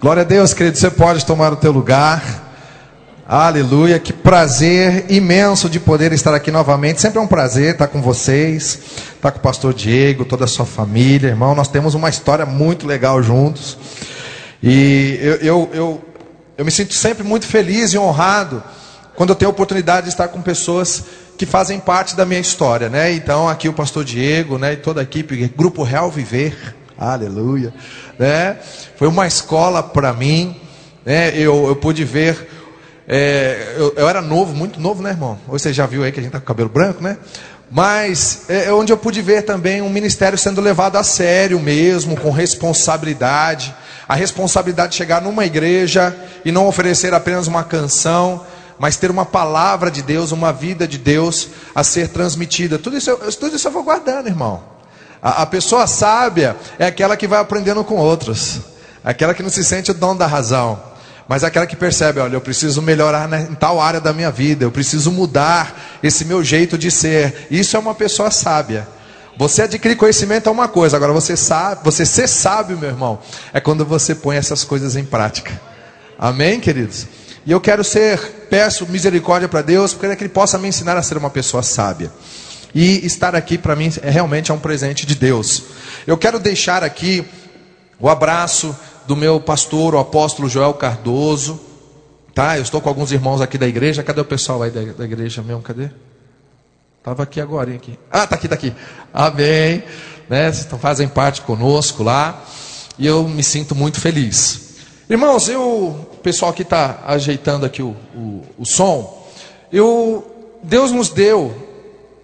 Glória a Deus, querido, você pode tomar o teu lugar. Aleluia, que prazer imenso de poder estar aqui novamente. Sempre é um prazer estar com vocês, estar com o pastor Diego, toda a sua família, irmão. Nós temos uma história muito legal juntos. E eu, eu, eu, eu me sinto sempre muito feliz e honrado quando eu tenho a oportunidade de estar com pessoas que fazem parte da minha história, né? Então, aqui o pastor Diego, né, e toda a equipe, Grupo Real Viver. Aleluia, né? Foi uma escola para mim, né? Eu, eu pude ver é, eu, eu, era novo, muito novo, né, irmão? Você já viu aí que a gente tá com cabelo branco, né? Mas é, é onde eu pude ver também um ministério sendo levado a sério mesmo, com responsabilidade. A responsabilidade de chegar numa igreja e não oferecer apenas uma canção, mas ter uma palavra de Deus, uma vida de Deus a ser transmitida. Tudo isso, tudo isso eu vou guardando, irmão. A, a pessoa sábia é aquela que vai aprendendo com outros, aquela que não se sente o dono da razão, mas aquela que percebe: olha, eu preciso melhorar em tal área da minha vida, eu preciso mudar esse meu jeito de ser. Isso é uma pessoa sábia. Você adquirir conhecimento é uma coisa, agora você sabe, você ser sábio, meu irmão, é quando você põe essas coisas em prática. Amém, queridos? E eu quero ser, peço misericórdia para Deus, para que Ele possa me ensinar a ser uma pessoa sábia. E estar aqui para mim é realmente é um presente de Deus. Eu quero deixar aqui o abraço do meu pastor, o apóstolo Joel Cardoso. Tá? Eu estou com alguns irmãos aqui da igreja. Cadê o pessoal aí da, da igreja mesmo? Cadê? Estava aqui agora, aqui. Ah, tá aqui, tá aqui. Amém. Né? Vocês fazem parte conosco lá. E eu me sinto muito feliz. Irmãos, eu, o pessoal aqui está ajeitando aqui o, o, o, som. Eu, Deus nos deu,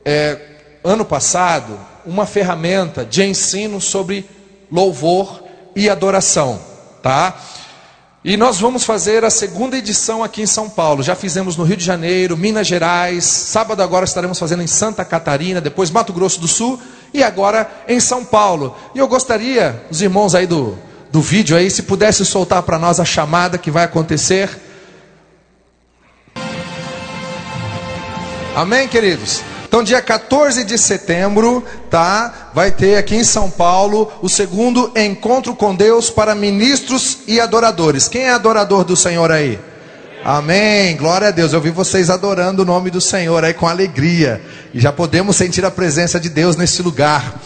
é, ano passado, uma ferramenta de ensino sobre louvor e adoração, tá? E nós vamos fazer a segunda edição aqui em São Paulo. Já fizemos no Rio de Janeiro, Minas Gerais. Sábado agora estaremos fazendo em Santa Catarina, depois Mato Grosso do Sul e agora em São Paulo. E eu gostaria, os irmãos aí do do vídeo aí, se pudesse soltar para nós a chamada que vai acontecer. Amém, queridos? Então, dia 14 de setembro, tá? Vai ter aqui em São Paulo o segundo encontro com Deus para ministros e adoradores. Quem é adorador do Senhor aí? Amém. Glória a Deus. Eu vi vocês adorando o nome do Senhor aí com alegria. E já podemos sentir a presença de Deus nesse lugar.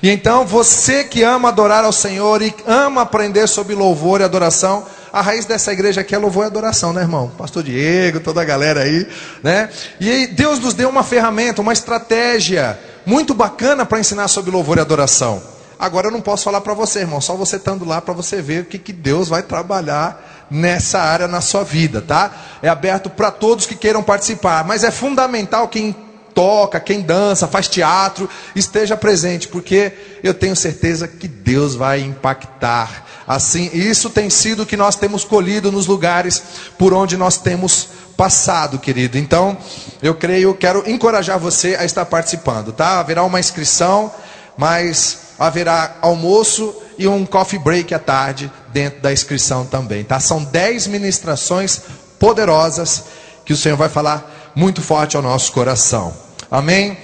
E então, você que ama adorar ao Senhor e ama aprender sobre louvor e adoração, a raiz dessa igreja aqui é louvor e adoração, né, irmão? Pastor Diego, toda a galera aí, né? E aí, Deus nos deu uma ferramenta, uma estratégia muito bacana para ensinar sobre louvor e adoração. Agora eu não posso falar para você, irmão, só você estando lá para você ver o que, que Deus vai trabalhar nessa área na sua vida, tá? É aberto para todos que queiram participar, mas é fundamental quem toca, quem dança, faz teatro, esteja presente, porque eu tenho certeza que Deus vai impactar. Assim, isso tem sido o que nós temos colhido nos lugares por onde nós temos passado, querido. Então, eu creio, quero encorajar você a estar participando, tá? Haverá uma inscrição, mas haverá almoço e um coffee break à tarde dentro da inscrição também, tá? São dez ministrações poderosas que o Senhor vai falar muito forte ao nosso coração. Amém?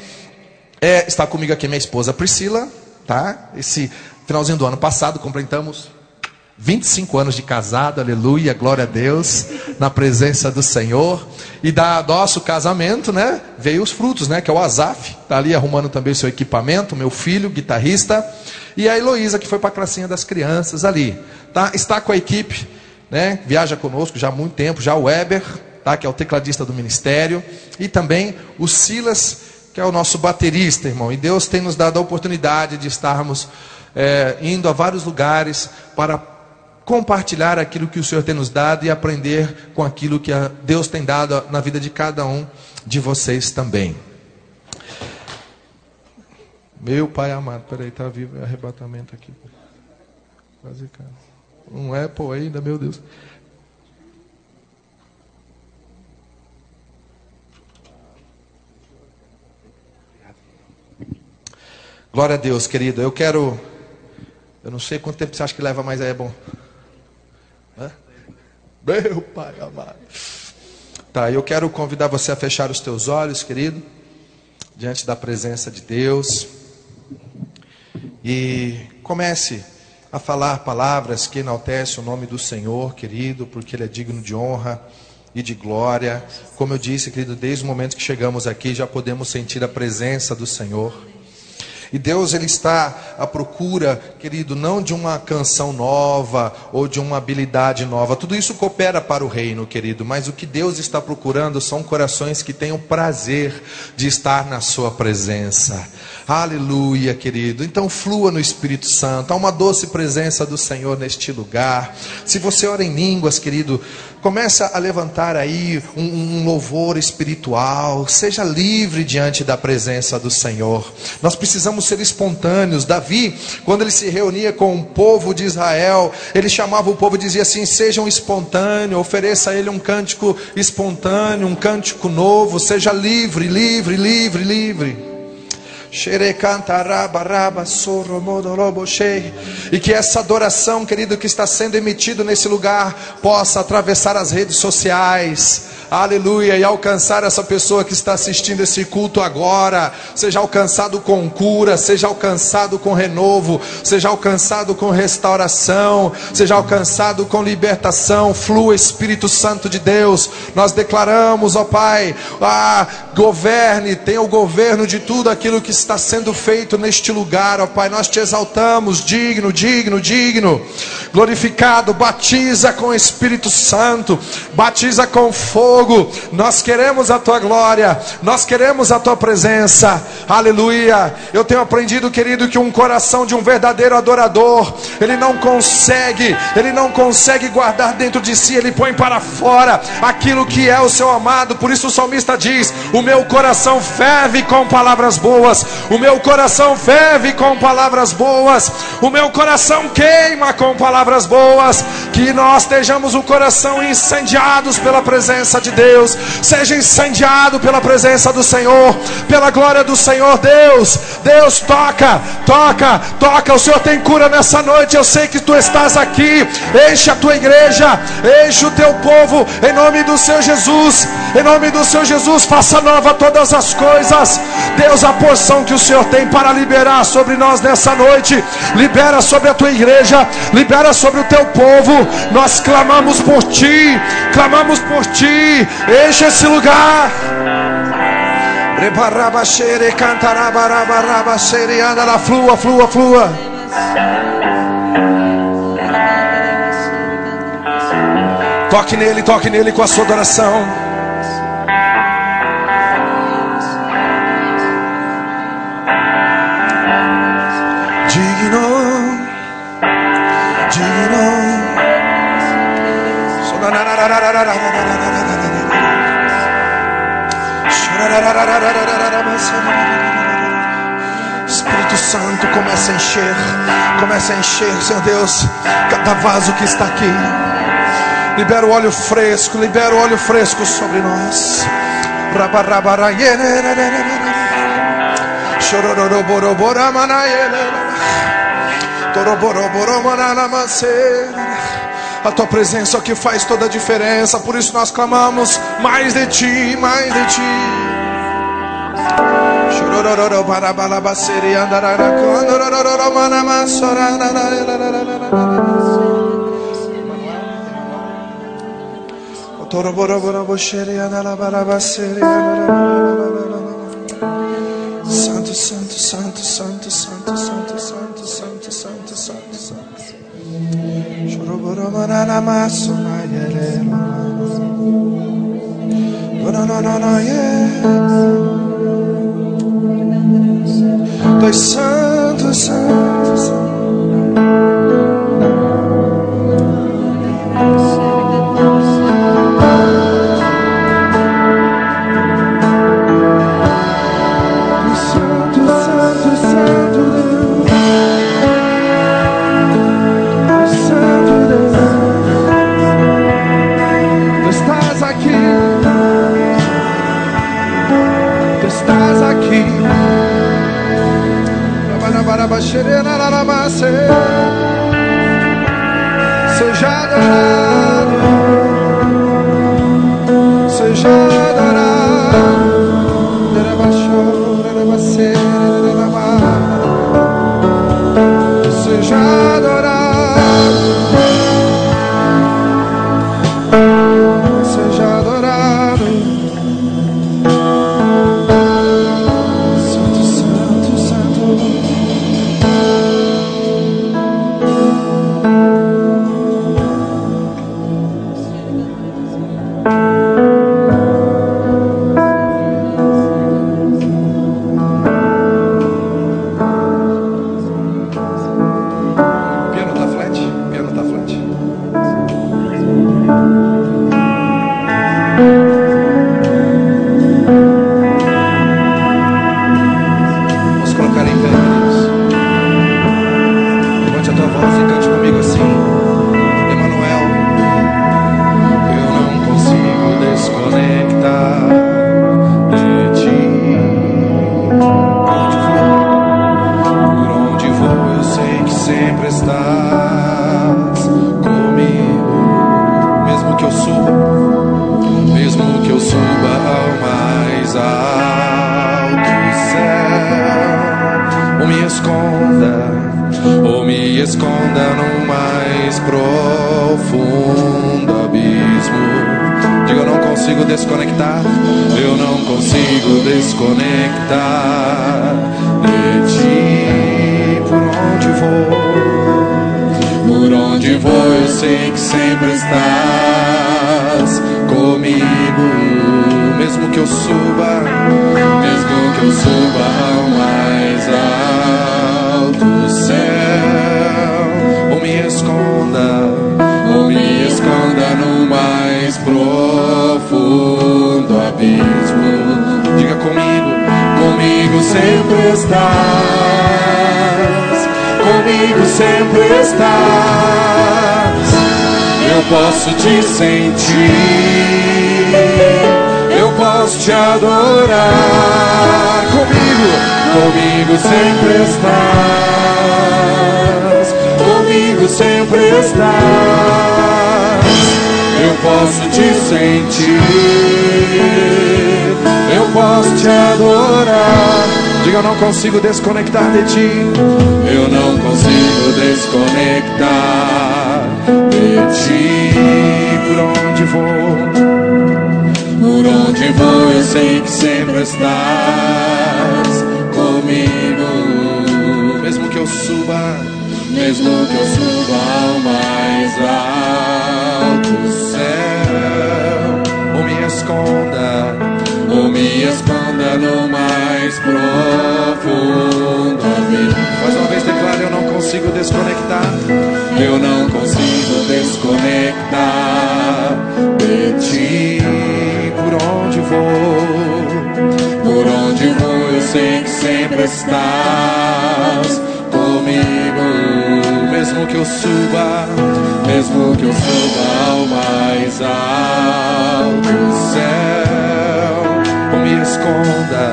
É, está comigo aqui minha esposa Priscila, tá? Esse finalzinho do ano passado completamos 25 anos de casado, aleluia, glória a Deus, na presença do Senhor. E da nosso casamento, né, veio os frutos, né, que é o Azaf, tá ali arrumando também o seu equipamento, meu filho, guitarrista, e a Heloísa, que foi para a classinha das crianças ali, tá? Está com a equipe, né, viaja conosco já há muito tempo, já o Weber, tá? que é o tecladista do ministério, e também o Silas, que é o nosso baterista, irmão. E Deus tem nos dado a oportunidade de estarmos é, indo a vários lugares para compartilhar aquilo que o Senhor tem nos dado e aprender com aquilo que Deus tem dado na vida de cada um de vocês também. Meu Pai amado, peraí, está vivo é arrebatamento aqui. Quase cara. Um Apple ainda, meu Deus. Glória a Deus, querido. Eu quero. Eu não sei quanto tempo você acha que leva, mas é bom. Hã? Meu Pai amado. Tá, eu quero convidar você a fechar os teus olhos, querido, diante da presença de Deus. E comece a falar palavras que enaltecem o nome do Senhor, querido, porque Ele é digno de honra e de glória. Como eu disse, querido, desde o momento que chegamos aqui já podemos sentir a presença do Senhor. E Deus ele está à procura, querido, não de uma canção nova ou de uma habilidade nova. Tudo isso coopera para o reino, querido, mas o que Deus está procurando são corações que tenham prazer de estar na sua presença. Aleluia, querido. Então flua no Espírito Santo. Há uma doce presença do Senhor neste lugar. Se você ora em línguas, querido, começa a levantar aí um, um, louvor espiritual. Seja livre diante da presença do Senhor. Nós precisamos ser espontâneos. Davi, quando ele se reunia com o povo de Israel, ele chamava o povo e dizia assim: sejam espontâneos, ofereça a ele um cântico espontâneo, um cântico novo. Seja livre, livre, livre, livre. E que essa adoração, querido, que está sendo emitido nesse lugar, possa atravessar as redes sociais, aleluia, e alcançar essa pessoa que está assistindo esse culto agora, seja alcançado com cura, seja alcançado com renovo, seja alcançado com restauração, seja alcançado com libertação, flua Espírito Santo de Deus, nós declaramos, ó Pai, ah, governe, tenha o governo de tudo aquilo que está sendo feito neste lugar, ó Pai, nós te exaltamos, digno, digno, digno, glorificado, batiza com Espírito Santo, batiza com fogo, fogo. Nós queremos a tua glória, nós queremos a tua presença. Aleluia. Eu tenho aprendido, querido, que um coração de um verdadeiro adorador, ele não consegue, ele não consegue guardar dentro de si, ele põe para fora aquilo que é o seu amado. Por isso o salmista diz: "O meu coração ferve com palavras boas, o meu coração ferve com palavras boas, o meu coração queima com palavras boas". Que nós estejamos o coração incendiados pela presença de de Deus, seja incendiado pela presença do Senhor, pela glória do Senhor. Deus, Deus, toca, toca, toca. O Senhor tem cura nessa noite. Eu sei que tu estás aqui. Enche a tua igreja, enche o teu povo, em nome do Senhor Jesus. Em nome do Senhor Jesus, faça nova todas as coisas. Deus, a porção que o Senhor tem para liberar sobre nós nessa noite, libera sobre a tua igreja, libera sobre o teu povo. Nós clamamos por ti, clamamos por ti enche esse lugar. Anda lá, flua, flua, flua. Toque nele, toque nele com a sua adoração. Digno, digno. Espírito Santo, começa a encher, começa a encher, Senhor Deus, cada vaso que está aqui. Libera o óleo fresco, libera o óleo fresco sobre nós. A tua presença é que faz toda a diferença. Por isso nós clamamos mais de ti, mais de ti. Santo, santo, santo, santo, santo, santo, santo, santo, santo, santo, santo. Choroboromana maso na yere. No, no, no, no, yeah. És santo, santo, santo. Rabarabarabaxerenararamase. Seja adorado. Sei que sempre estás comigo. Mesmo que eu suba, mesmo que eu suba ao mais alto céu, ou me esconda, ou me esconda no mais profundo abismo. Diga comigo, comigo sempre estás, comigo sempre estás. Posso te sentir, eu posso te adorar. Comigo, comigo sempre estás, comigo sempre estás. Eu posso te sentir, eu posso te adorar. Diga, eu não consigo desconectar de ti. Eu não consigo desconectar ti. Por onde vou, por onde vou, eu sei que sempre estás comigo. Mesmo que eu suba, mesmo que eu suba ao mais alto céu, ou me esconda, ou me esconda no mais profundo. Mais uma vez declaro, eu não consigo desconectar, eu não consigo desconectar de ti. Por onde vou, por onde vou, eu sei que sempre estás comigo. Mesmo que eu suba, mesmo que eu suba ao mais alto céu, ou me esconda,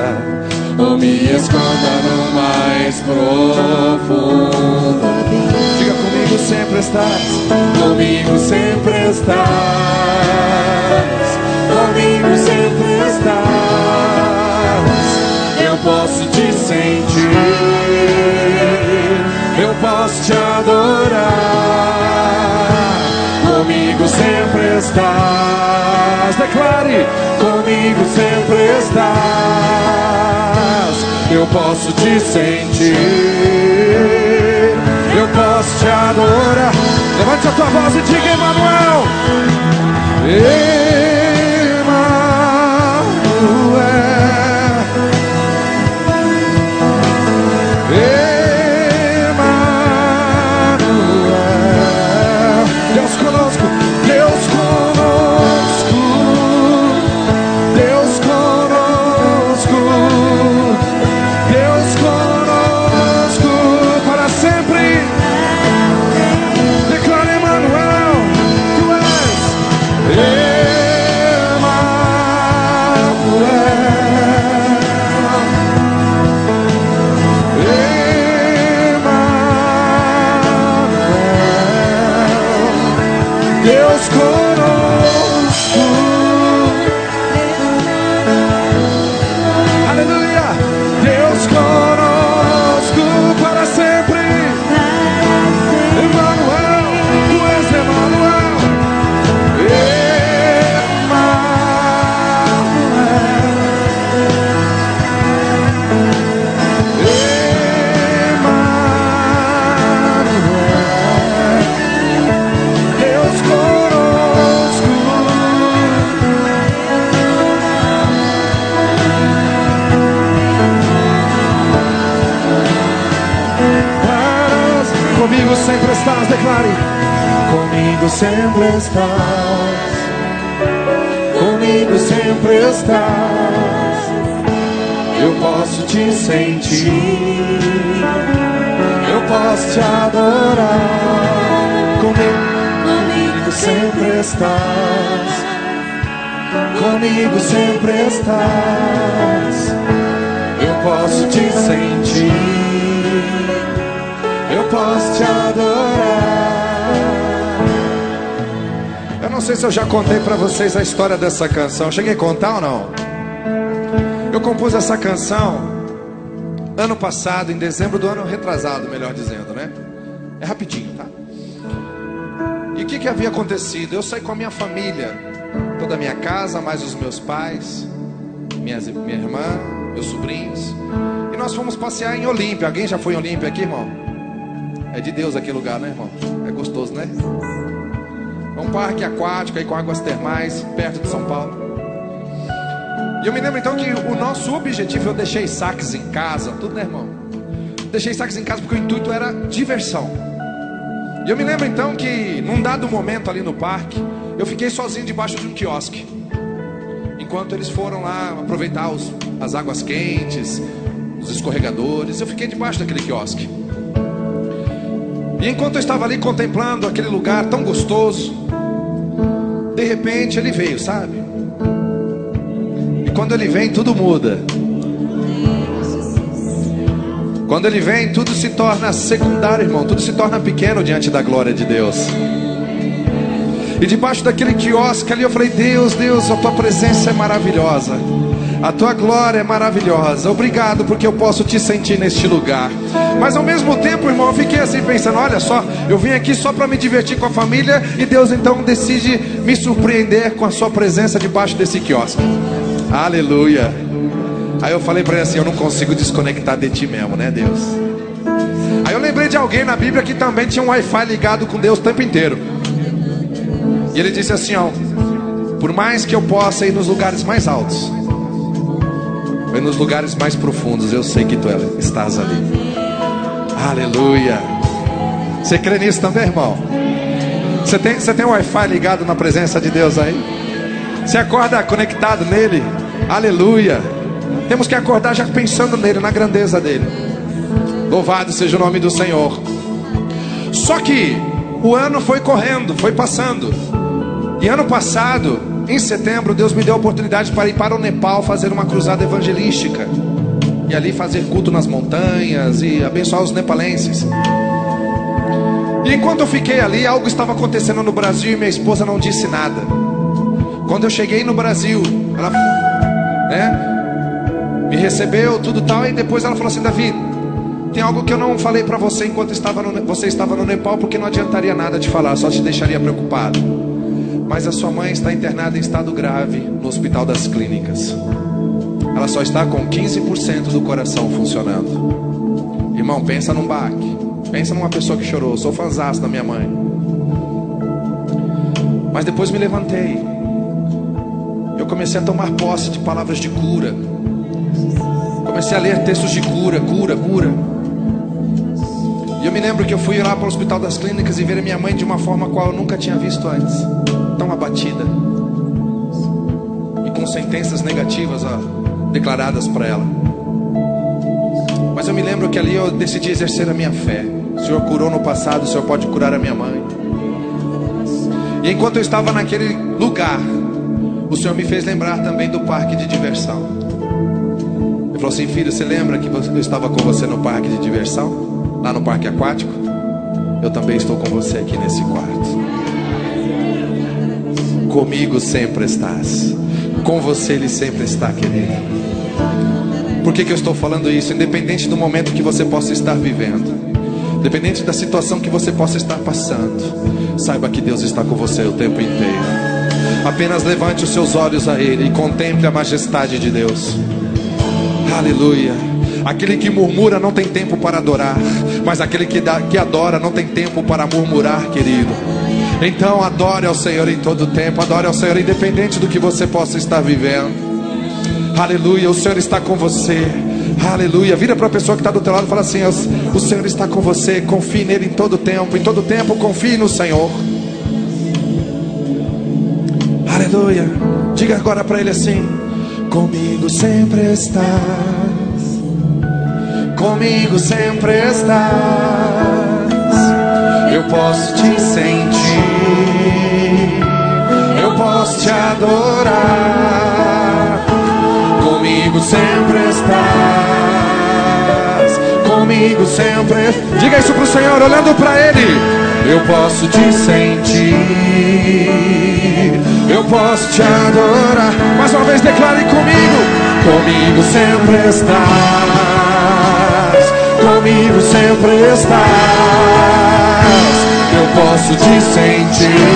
ou me esconda no mais profundo. Sempre estás, comigo sempre estás, comigo sempre estás. Eu posso te sentir, eu posso te adorar. Comigo sempre estás, declare, comigo sempre estás. Eu posso te sentir, eu posso te adorar. Levante a tua voz e diga, Emanuel. Emanuel. Deus Comigo sempre estás. Eu posso te sentir. Eu posso te adorar. Eu não sei se eu já contei para vocês a história dessa canção. Cheguei a contar ou não? Eu compus essa canção ano passado, em dezembro do ano retrasado, melhor dizendo, né? É rapidinho, tá? E o que, que havia acontecido? Eu saí com a minha família, toda a minha casa, mais os meus pais, minhas, minha irmã, meus sobrinhos. E nós fomos passear em Olímpia. Alguém já foi em Olímpia aqui, irmão? É de Deus aquele lugar, né, irmão? É gostoso, né? É um parque aquático aí com águas termais, perto de São Paulo. E eu me lembro então que o nosso objetivo, eu deixei saques em casa, tudo, né, irmão? Deixei saques em casa porque o intuito era diversão. E eu me lembro então que, num dado momento ali no parque, eu fiquei sozinho debaixo de um quiosque. Enquanto eles foram lá aproveitar os, as águas quentes, os escorregadores, eu fiquei debaixo daquele quiosque. E enquanto eu estava ali contemplando aquele lugar tão gostoso, de repente ele veio, sabe? quando ele vem, tudo muda. Quando ele vem, tudo se torna secundário, irmão. Tudo se torna pequeno diante da glória de Deus. E debaixo daquele quiosque ali eu falei: Deus, Deus, a tua presença é maravilhosa. A tua glória é maravilhosa. Obrigado porque eu posso te sentir neste lugar. Mas ao mesmo tempo, irmão, eu fiquei assim pensando: olha só, eu vim aqui só para me divertir com a família e Deus então decide me surpreender com a sua presença debaixo desse quiosque. Aleluia. Aí eu falei para ele assim: Eu não consigo desconectar de ti mesmo, né, Deus? Aí eu lembrei de alguém na Bíblia que também tinha um Wi-Fi ligado com Deus o tempo inteiro. E ele disse assim: Ó, por mais que eu possa ir nos lugares mais altos, e nos lugares mais profundos, eu sei que tu estás ali. Aleluia. Você crê nisso também, irmão? Você tem, você tem um Wi-Fi ligado na presença de Deus aí? Você acorda conectado nele? Aleluia. Temos que acordar já pensando nele, na grandeza dele. Louvado seja o nome do Senhor. Só que o ano foi correndo, foi passando. E ano passado, em setembro, Deus me deu a oportunidade para ir para o Nepal fazer uma cruzada evangelística. E ali fazer culto nas montanhas e abençoar os nepalenses. E enquanto eu fiquei ali, algo estava acontecendo no Brasil e minha esposa não disse nada. Quando eu cheguei no Brasil, ela né, me recebeu, tudo tal, e depois ela falou assim: Davi, tem algo que eu não falei para você enquanto estava no, você estava no Nepal, porque não adiantaria nada de falar, só te deixaria preocupado. Mas a sua mãe está internada em estado grave no Hospital das Clínicas. Ela só está com 15% do coração funcionando. Irmão, pensa num baque. Pensa numa pessoa que chorou. Sou fãzão da minha mãe. Mas depois me levantei eu comecei a tomar posse de palavras de cura. Comecei a ler textos de cura, cura, cura. E eu me lembro que eu fui lá para o Hospital das Clínicas e ver a minha mãe de uma forma qual eu nunca tinha visto antes abatida e com sentenças negativas declaradas para ela. Mas eu me lembro que ali eu decidi exercer a minha fé. O Senhor curou no passado, o Senhor pode curar a minha mãe. E enquanto eu estava naquele lugar, o Senhor me fez lembrar também do parque de diversão. Ele falou assim: Filho, você lembra que eu estava com você no parque de diversão? Lá no parque aquático? Eu também estou com você aqui nesse quarto. Comigo sempre estás. Com você Ele sempre está, querido. Por que, que eu estou falando isso? Independente do momento que você possa estar vivendo, independente da situação que você possa estar passando, saiba que Deus está com você o tempo inteiro. Apenas levante os seus olhos a Ele e contemple a majestade de Deus. Aleluia. Aquele que murmura não tem tempo para adorar, mas aquele que, dá, que adora não tem tempo para murmurar, querido. Então adore ao Senhor em todo tempo, adore ao Senhor independente do que você possa estar vivendo. Aleluia, o Senhor está com você. Aleluia. Vira para a pessoa que está do teu lado e fala assim: O Senhor está com você. Confie nele em todo tempo. Em todo tempo, confie no Senhor. Aleluia. Diga agora para ele assim: Comigo sempre estás. Comigo sempre estás. Eu posso te sentir. Eu posso te adorar. Comigo sempre estás. Comigo sempre. Diga isso pro Senhor olhando para ele. Eu posso te sentir posso te adorar. Mais uma vez declare comigo: Comigo sempre estás, comigo sempre estás. Eu posso te sentir,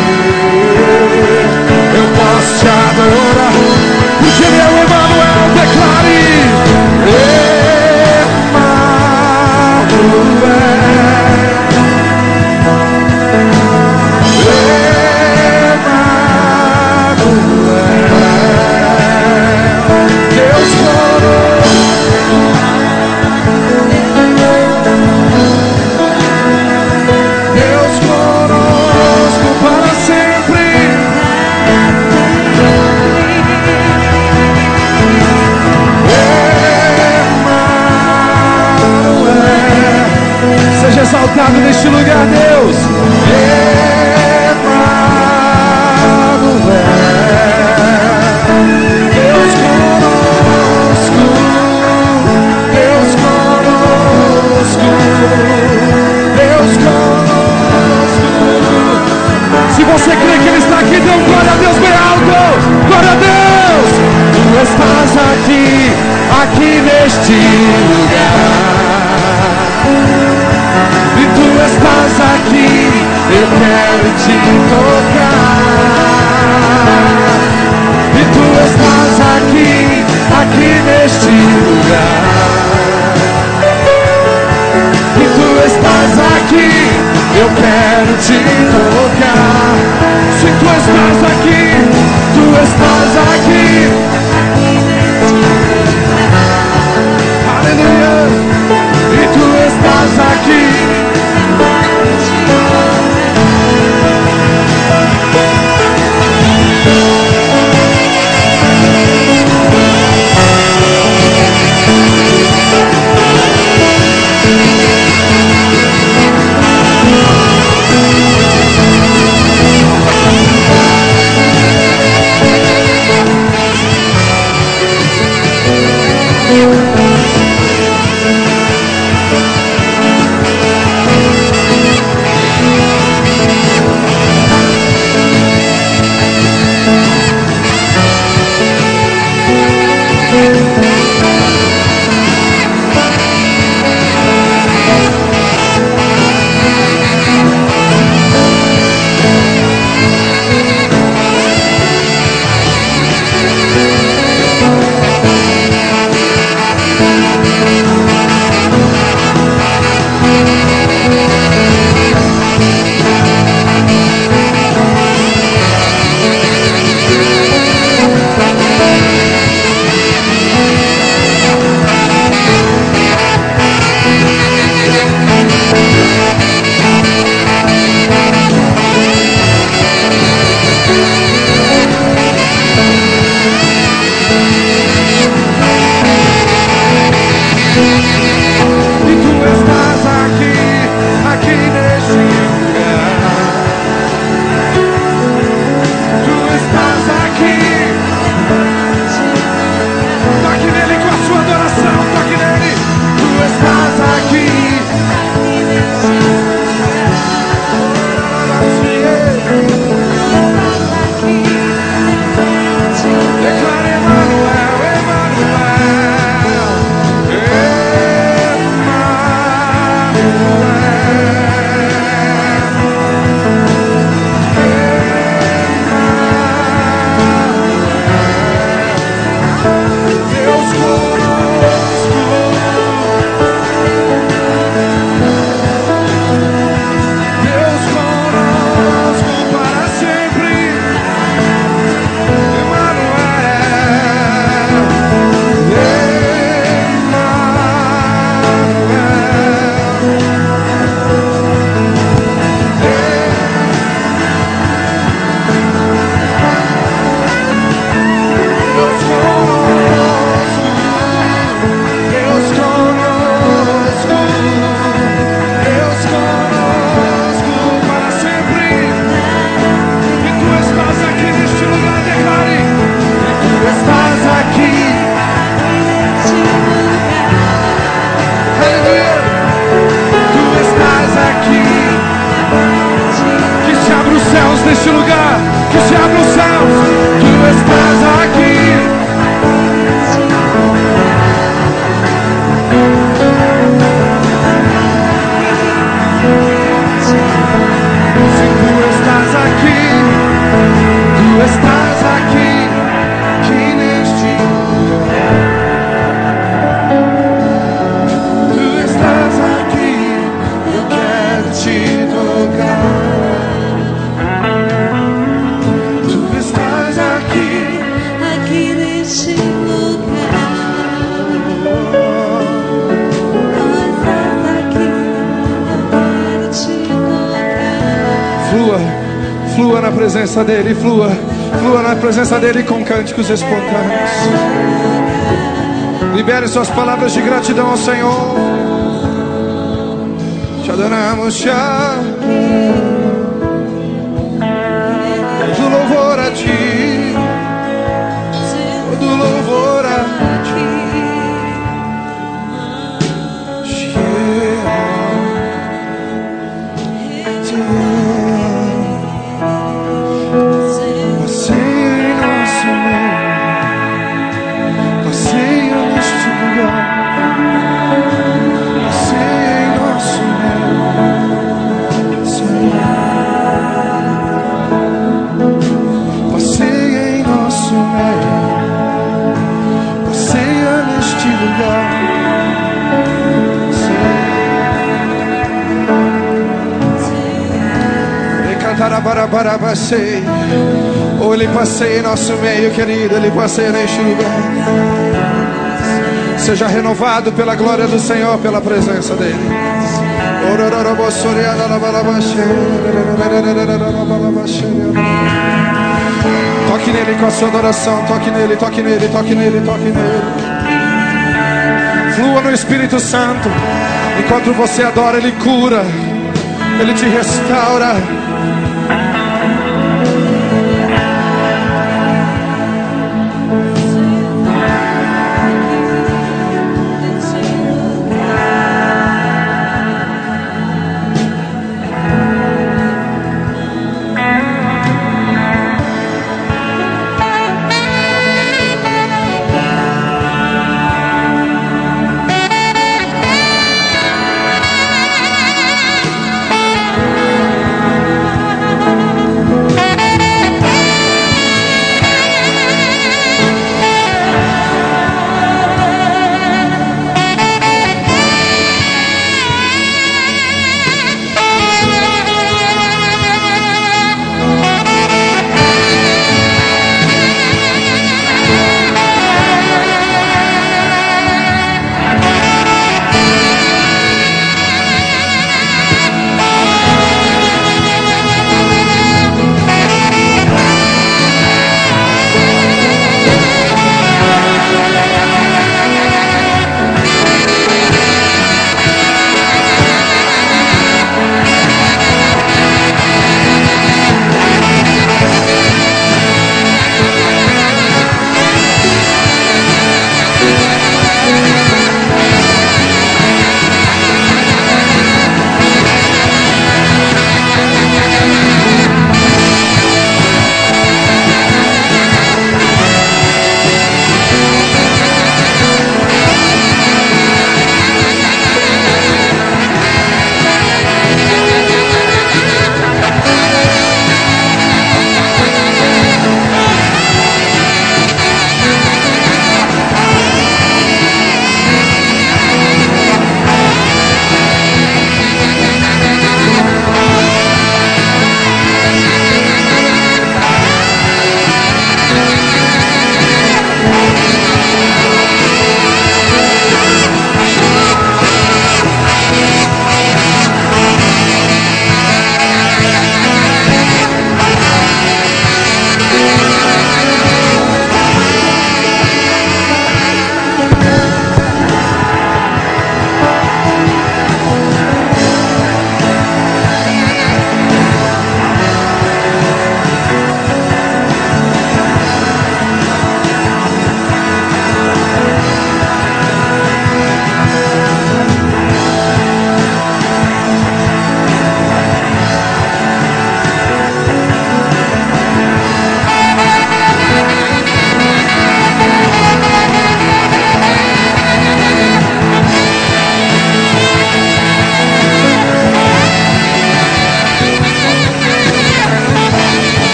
eu posso te adorar, porque Ele é o Emmanuel. Declare: Emmanuel. Exaltado neste lugar, Deus. Deus conosco. Se você crê que Ele está aqui, dê um glória a Deus bem alto. Glória a Deus. Tu estás aqui, aqui neste lugar estás aqui, eu quero te tocar. E tu estás aqui, aqui neste lugar. E tu estás aqui, eu quero te tocar. Se tu estás aqui, presença dEle, flua, flua na presença dEle com cânticos espontâneos. Libere suas palavras de gratidão ao Senhor. Te adoramos, te Todo Ou Ele passeia em nosso meio, querido. Ele passeia neste lugar. Seja renovado pela glória do Senhor, pela presença dEle. Toque nele com a sua adoração. Toque nele, toque nele, toque nele, toque nele. Flua no Espírito Santo. Enquanto você adora, Ele cura. Ele te restaura.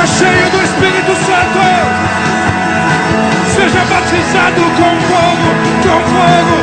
Seja cheio do Espírito Santo. É. Seja batizado com fogo, com fogo,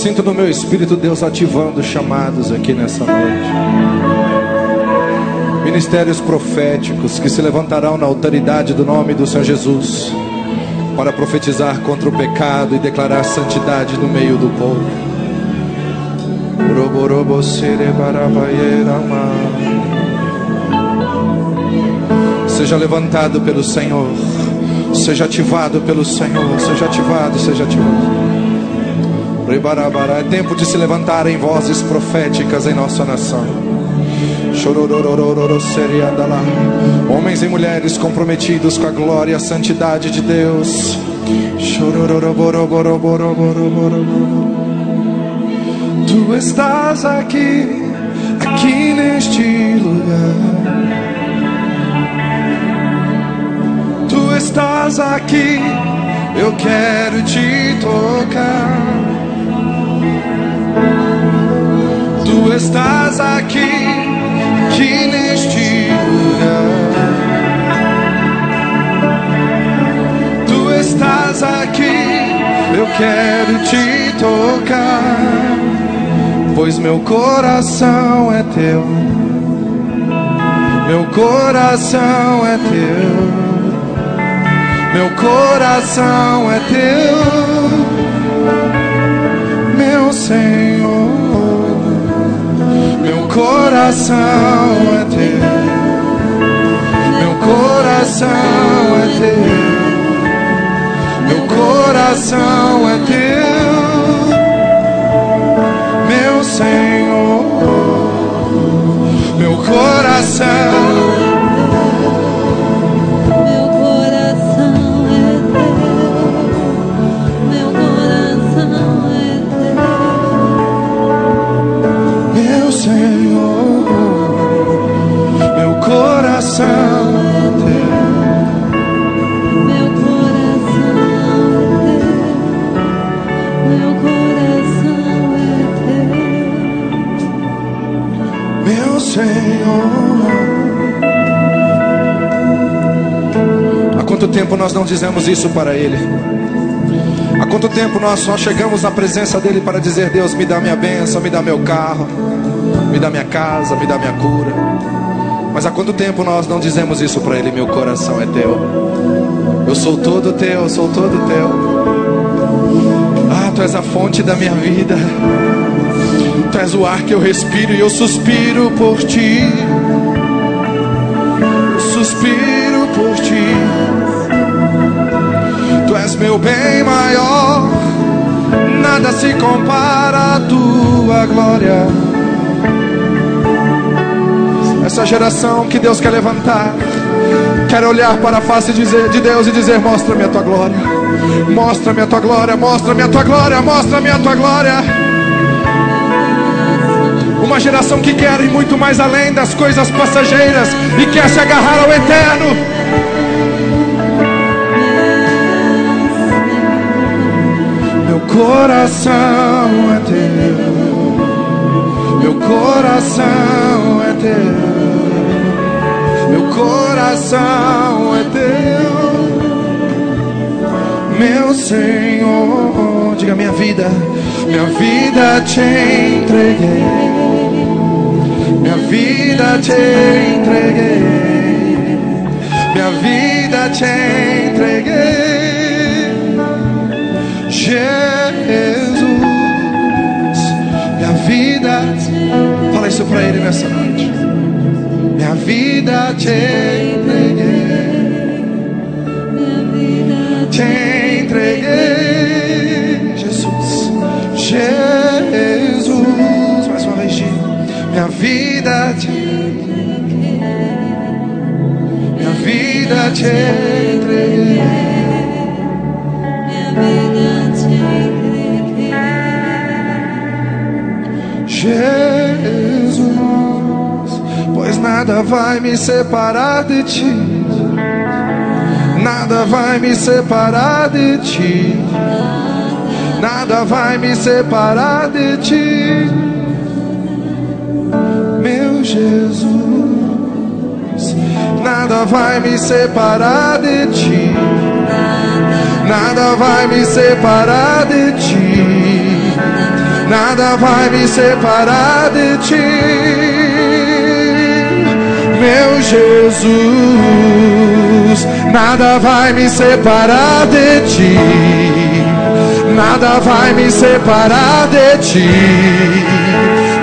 sinto no meu espírito Deus ativando chamados aqui nessa noite. Ministérios proféticos que se levantarão na autoridade do nome do Senhor Jesus para profetizar contra o pecado e declarar santidade no meio do povo. Seja levantado pelo Senhor, seja ativado pelo Senhor, seja ativado, seja ativado. É tempo de se levantarem vozes proféticas em nossa nação. Homens e mulheres comprometidos com a glória e a santidade de Deus. Tu estás aqui, aqui neste lugar. Tu estás aqui, eu quero te tocar. Tu estás aqui, aqui neste lugar. Tu estás aqui, eu quero te tocar, pois meu coração é teu. Meu coração é teu. Meu coração é teu, meu Senhor coração é teu, meu coração é teu, meu coração é teu, meu Senhor, meu coração. Tempo nós não dizemos isso para Ele? Há quanto tempo nós só chegamos na presença dEle para dizer: Deus, me dá minha bênção, me dá meu carro, me dá minha casa, me dá minha cura. Mas há quanto tempo nós não dizemos isso para Ele? Meu coração é teu, eu sou todo teu, sou todo teu. Ah, tu és a fonte da minha vida, tu és o ar que eu respiro e eu suspiro por ti. Suspiro por ti. Tu és meu bem maior, nada se compara à tua glória. Essa geração que Deus quer levantar, quer olhar para a face de Deus e dizer: Mostra-me a tua glória, mostra-me a tua glória, mostra-me a tua glória, mostra-me a tua glória. Uma geração que quer ir muito mais além das coisas passageiras e quer se agarrar ao eterno. Coração é teu, meu coração é teu, meu coração é teu, meu Senhor. Diga minha vida, minha vida te entreguei, minha vida te entreguei, minha vida te entreguei. Jesus, isso para Ele nessa noite. Minha vida te entreguei. Te entreguei, Jesus. Jesus, mais uma vez, minha vida te entreguei. Minha vida te entreguei. Jesus, nada vai me separar de ti, nada vai me separar de ti, nada vai me separar de ti, meu Jesus, nada vai me separar de ti, nada vai me separar de ti. Nada vai me separar de ti, meu Jesus, nada vai me separar de ti, nada vai me separar de ti,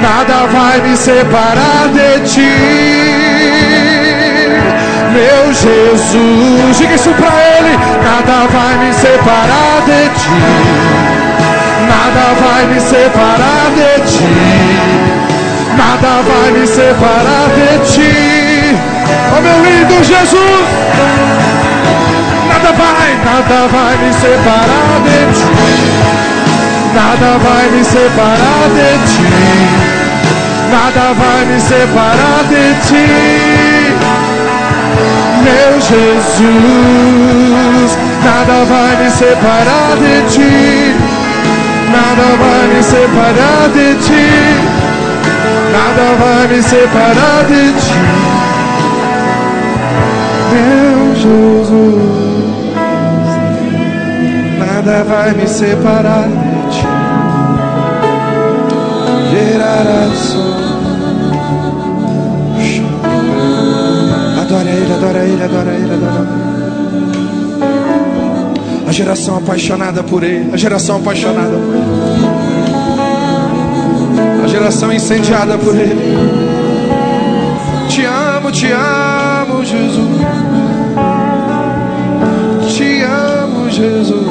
nada vai me separar de ti. Meu Jesus. Diga isso para ele: nada vai me separar de ti, nada vai me separar de ti, nada vai me separar de ti. Meu lindo Jesus, nada vai, nada vai me separar de ti, nada vai me separar de ti. Nada vai me separar de ti. Meu Jesus, nada vai me separar de ti, nada vai me separar de ti, nada vai me separar de ti, meu Jesus, nada vai me separar de ti, geração. Adora Ele, adora Ele, adora Ele, adora Ele. A geração apaixonada por Ele, a geração apaixonada por Ele. A geração incendiada por Ele. Te amo, te amo, Jesus. Jesus.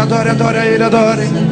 Adore, adore Ele, adore.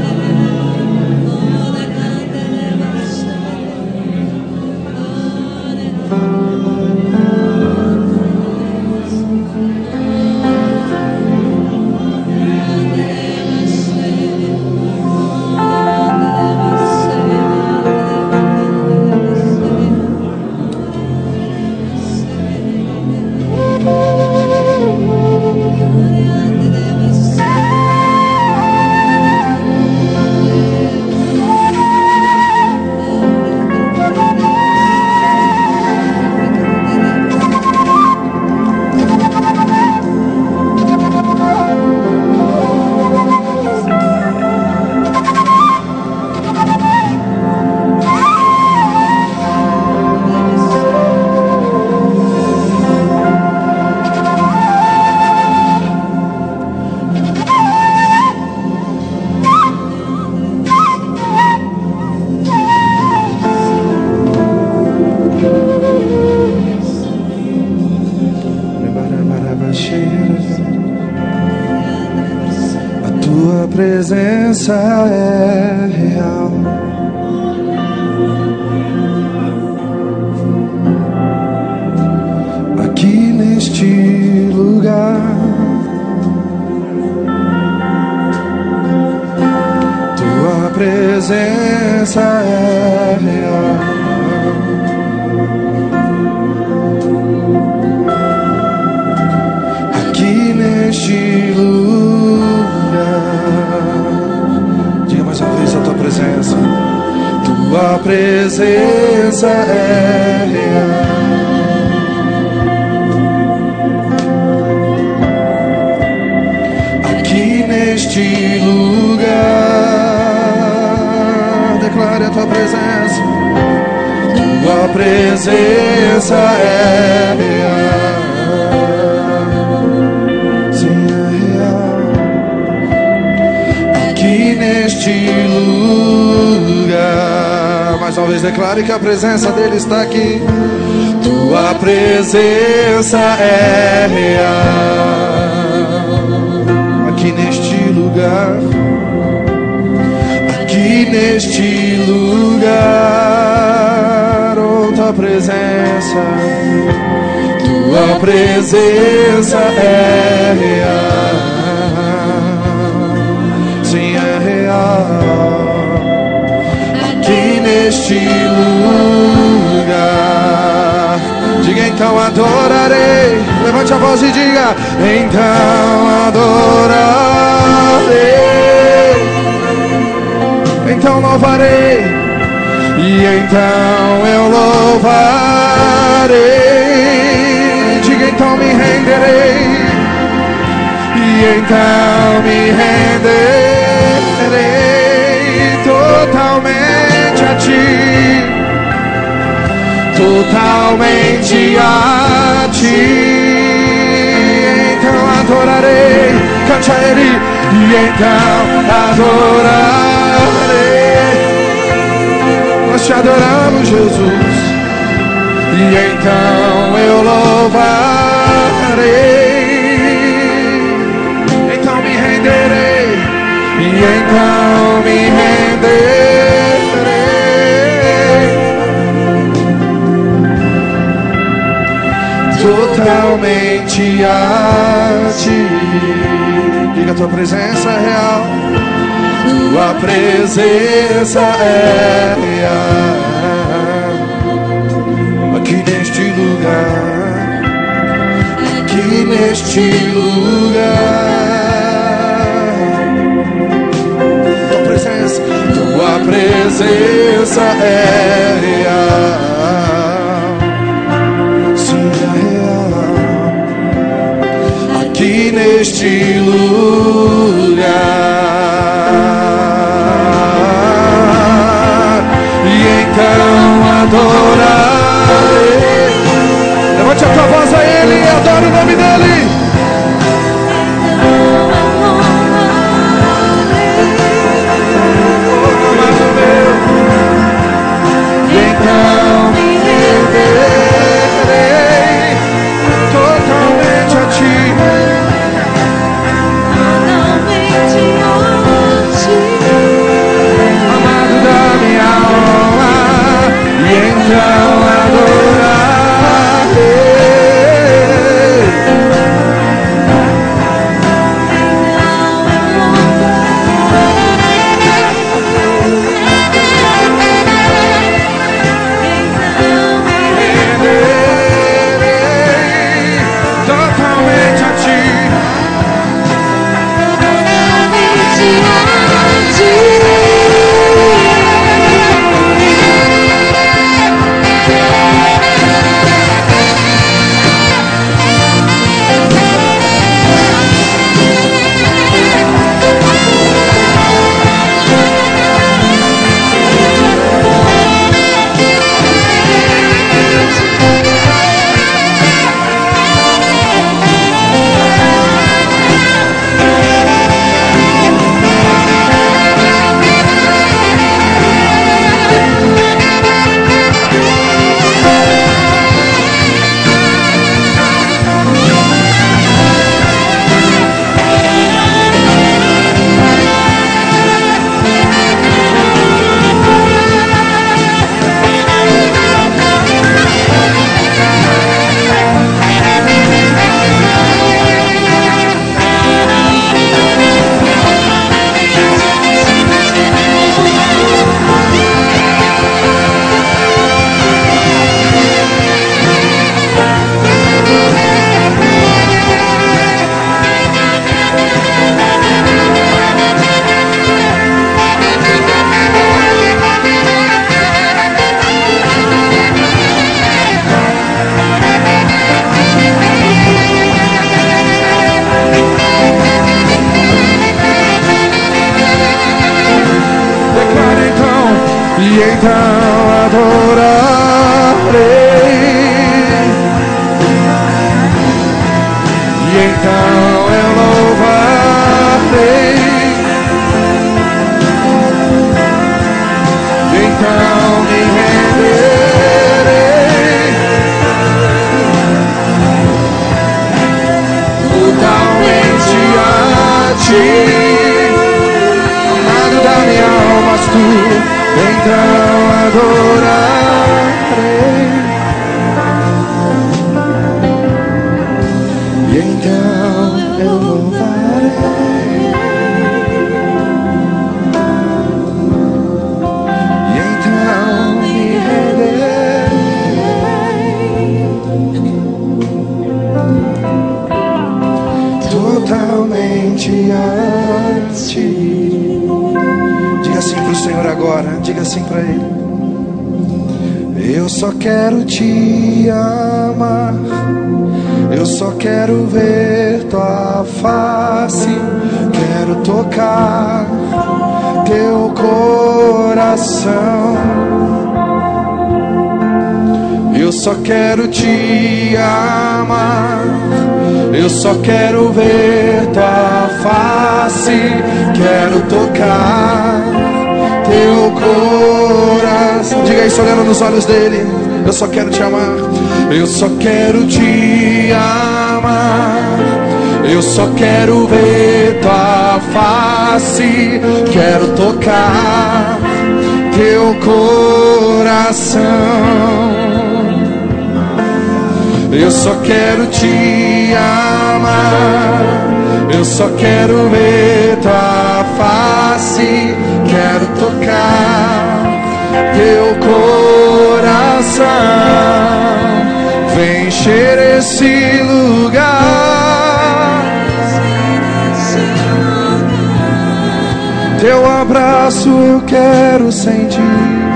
Presença dele está aqui. Tua presença é real. Aqui neste lugar. Aqui neste lugar. Oh, tua presença. Tua presença é real. Sim, é real lugar. Diga então adorarei. Levante a voz e diga: então adorarei. Então louvarei. E então eu louvarei. Diga então renderei, e então me renderei totalmente ti, totalmente a ti. Então adorarei, Ele, e então adorarei. Nós te adoramos, Jesus. E então eu louvarei. Então me renderei. E então me renderei. Totalmente a ti. Diga a tua presença é real. Tua presença é real aqui neste lugar, aqui neste lugar. Tua presença, tua presença é real, neste lugar. E então adorarei. Levante a tua voz a Ele e adore o nome dEle. E então adorarei. Senhor agora, diga assim para Ele. Eu só quero te amar, eu só quero ver tua face, quero tocar teu coração. Eu só quero te amar. Eu só quero ver tua face, quero tocar teu coração. Diga isso olhando nos olhos dele. Eu só quero te amar. Eu só quero te amar. Eu só quero ver tua face. Quero tocar teu coração. Eu só quero te amar. Eu só quero ver tua face. Quero tocar teu coração. Vem encher esse lugar. Teu abraço eu quero sentir.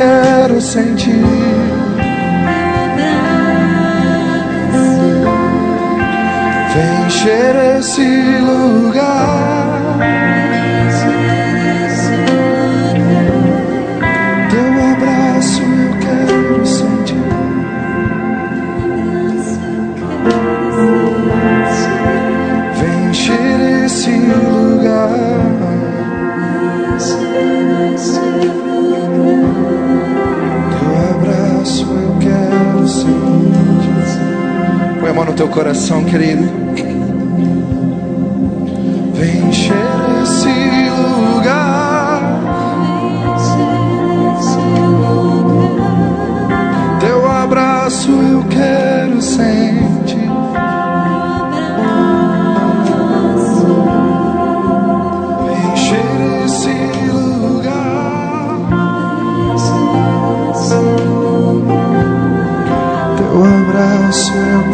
Quero sentir. Vem encher esse teu coração, querido.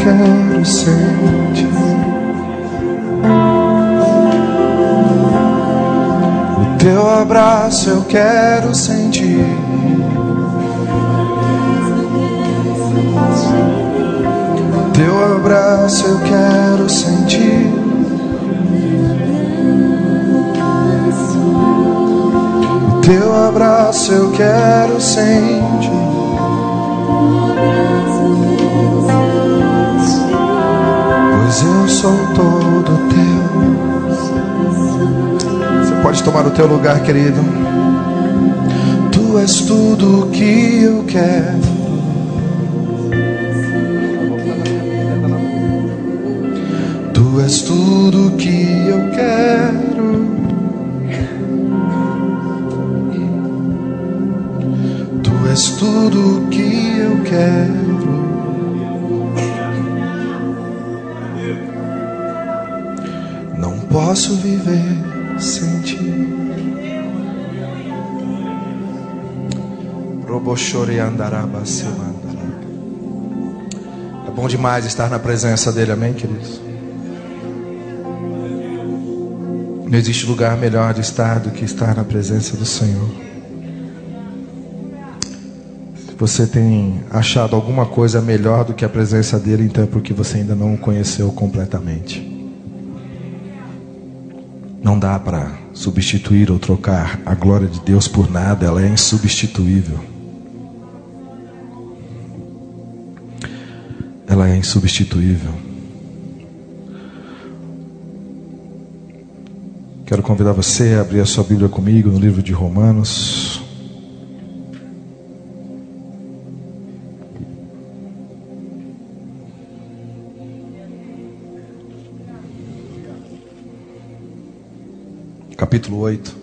Quero sentir. O teu abraço eu quero sentir. Teu abraço eu quero sentir. O teu abraço eu quero sentir. Sou todo teu. Você pode tomar o teu lugar, querido. Tu és tudo que eu quero. Tu és tudo que eu quero. Tu és tudo que eu quero. Posso viver sem ti. É bom demais estar na presença dele, amém, queridos? Não existe lugar melhor de estar do que estar na presença do Senhor. Se você tem achado alguma coisa melhor do que a presença dele, então é porque você ainda não o conheceu completamente. Não dá para substituir ou trocar a glória de Deus por nada, ela é insubstituível. Ela é insubstituível. Quero convidar você a abrir a sua Bíblia comigo no livro de Romanos. Capítulo 8.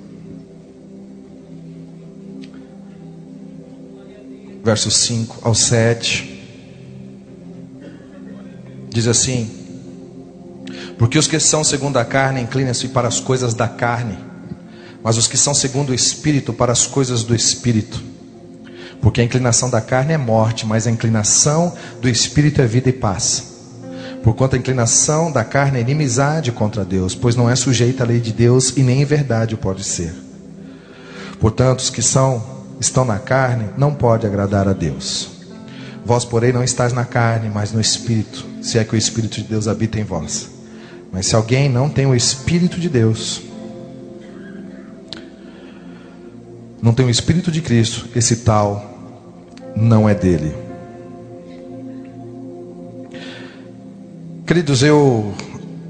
Versos 5 ao 7. Diz assim: Porque os que são segundo a carne inclinam-se para as coisas da carne, mas os que são segundo o espírito para as coisas do espírito. Porque a inclinação da carne é morte, mas a inclinação do espírito é vida e paz. Por conta da inclinação da carne, é inimizade contra Deus, pois não é sujeita à lei de Deus e nem em verdade pode ser. Portanto, os que são estão na carne não pode agradar a Deus. Vós, porém, não estáis na carne, mas no Espírito, se é que o Espírito de Deus habita em vós. Mas se alguém não tem o Espírito de Deus, não tem o Espírito de Cristo, esse tal não é dele. Queridos, eu,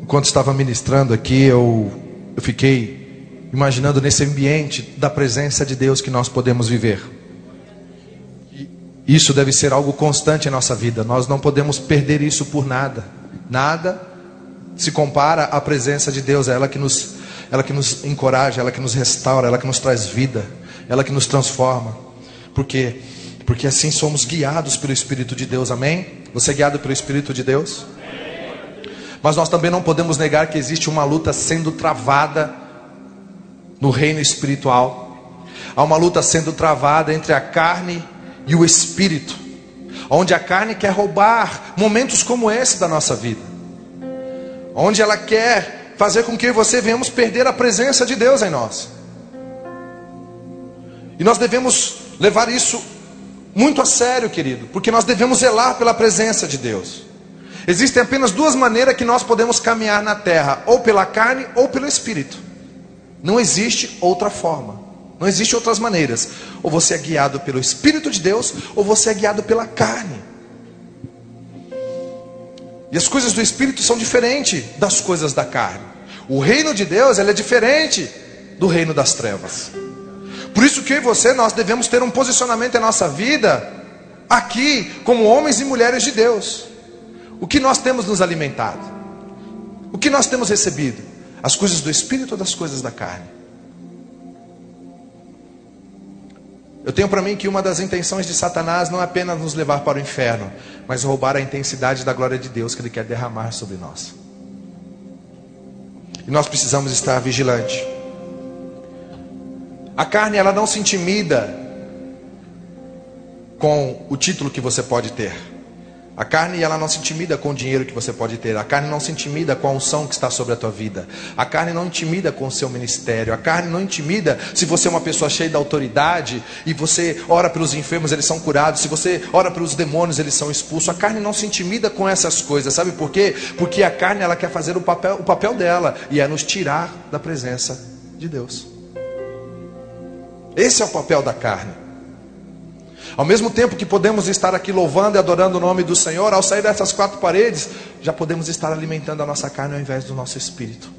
quando estava ministrando aqui, eu, eu fiquei imaginando nesse ambiente da presença de Deus que nós podemos viver. Isso deve ser algo constante em nossa vida. Nós não podemos perder isso por nada. Nada se compara à presença de Deus, é ela que nos, ela que nos encoraja, ela que nos restaura, ela que nos traz vida, ela que nos transforma. Por quê? Porque assim somos guiados pelo Espírito de Deus. Amém? Você é guiado pelo Espírito de Deus? Mas nós também não podemos negar que existe uma luta sendo travada no reino espiritual. Há uma luta sendo travada entre a carne e o espírito, onde a carne quer roubar momentos como esse da nossa vida, onde ela quer fazer com que você venhamos perder a presença de Deus em nós. E nós devemos levar isso muito a sério, querido, porque nós devemos zelar pela presença de Deus. Existem apenas duas maneiras que nós podemos caminhar na terra: ou pela carne ou pelo espírito. Não existe outra forma. Não existe outras maneiras. Ou você é guiado pelo Espírito de Deus, ou você é guiado pela carne. E as coisas do Espírito são diferentes das coisas da carne. O reino de Deus é diferente do reino das trevas. Por isso que eu e você nós devemos ter um posicionamento em nossa vida aqui como homens e mulheres de Deus. O que nós temos nos alimentado? O que nós temos recebido? As coisas do espírito ou das coisas da carne? Eu tenho para mim que uma das intenções de Satanás não é apenas nos levar para o inferno, mas roubar a intensidade da glória de Deus que ele quer derramar sobre nós. E nós precisamos estar vigilantes. A carne ela não se intimida com o título que você pode ter. A carne ela não se intimida com o dinheiro que você pode ter. A carne não se intimida com a unção que está sobre a tua vida. A carne não intimida com o seu ministério. A carne não intimida se você é uma pessoa cheia de autoridade e você ora pelos enfermos, eles são curados. Se você ora pelos demônios, eles são expulsos. A carne não se intimida com essas coisas. Sabe por quê? Porque a carne ela quer fazer o papel, o papel dela e é nos tirar da presença de Deus. Esse é o papel da carne. Ao mesmo tempo que podemos estar aqui louvando e adorando o nome do Senhor, ao sair dessas quatro paredes, já podemos estar alimentando a nossa carne ao invés do nosso espírito.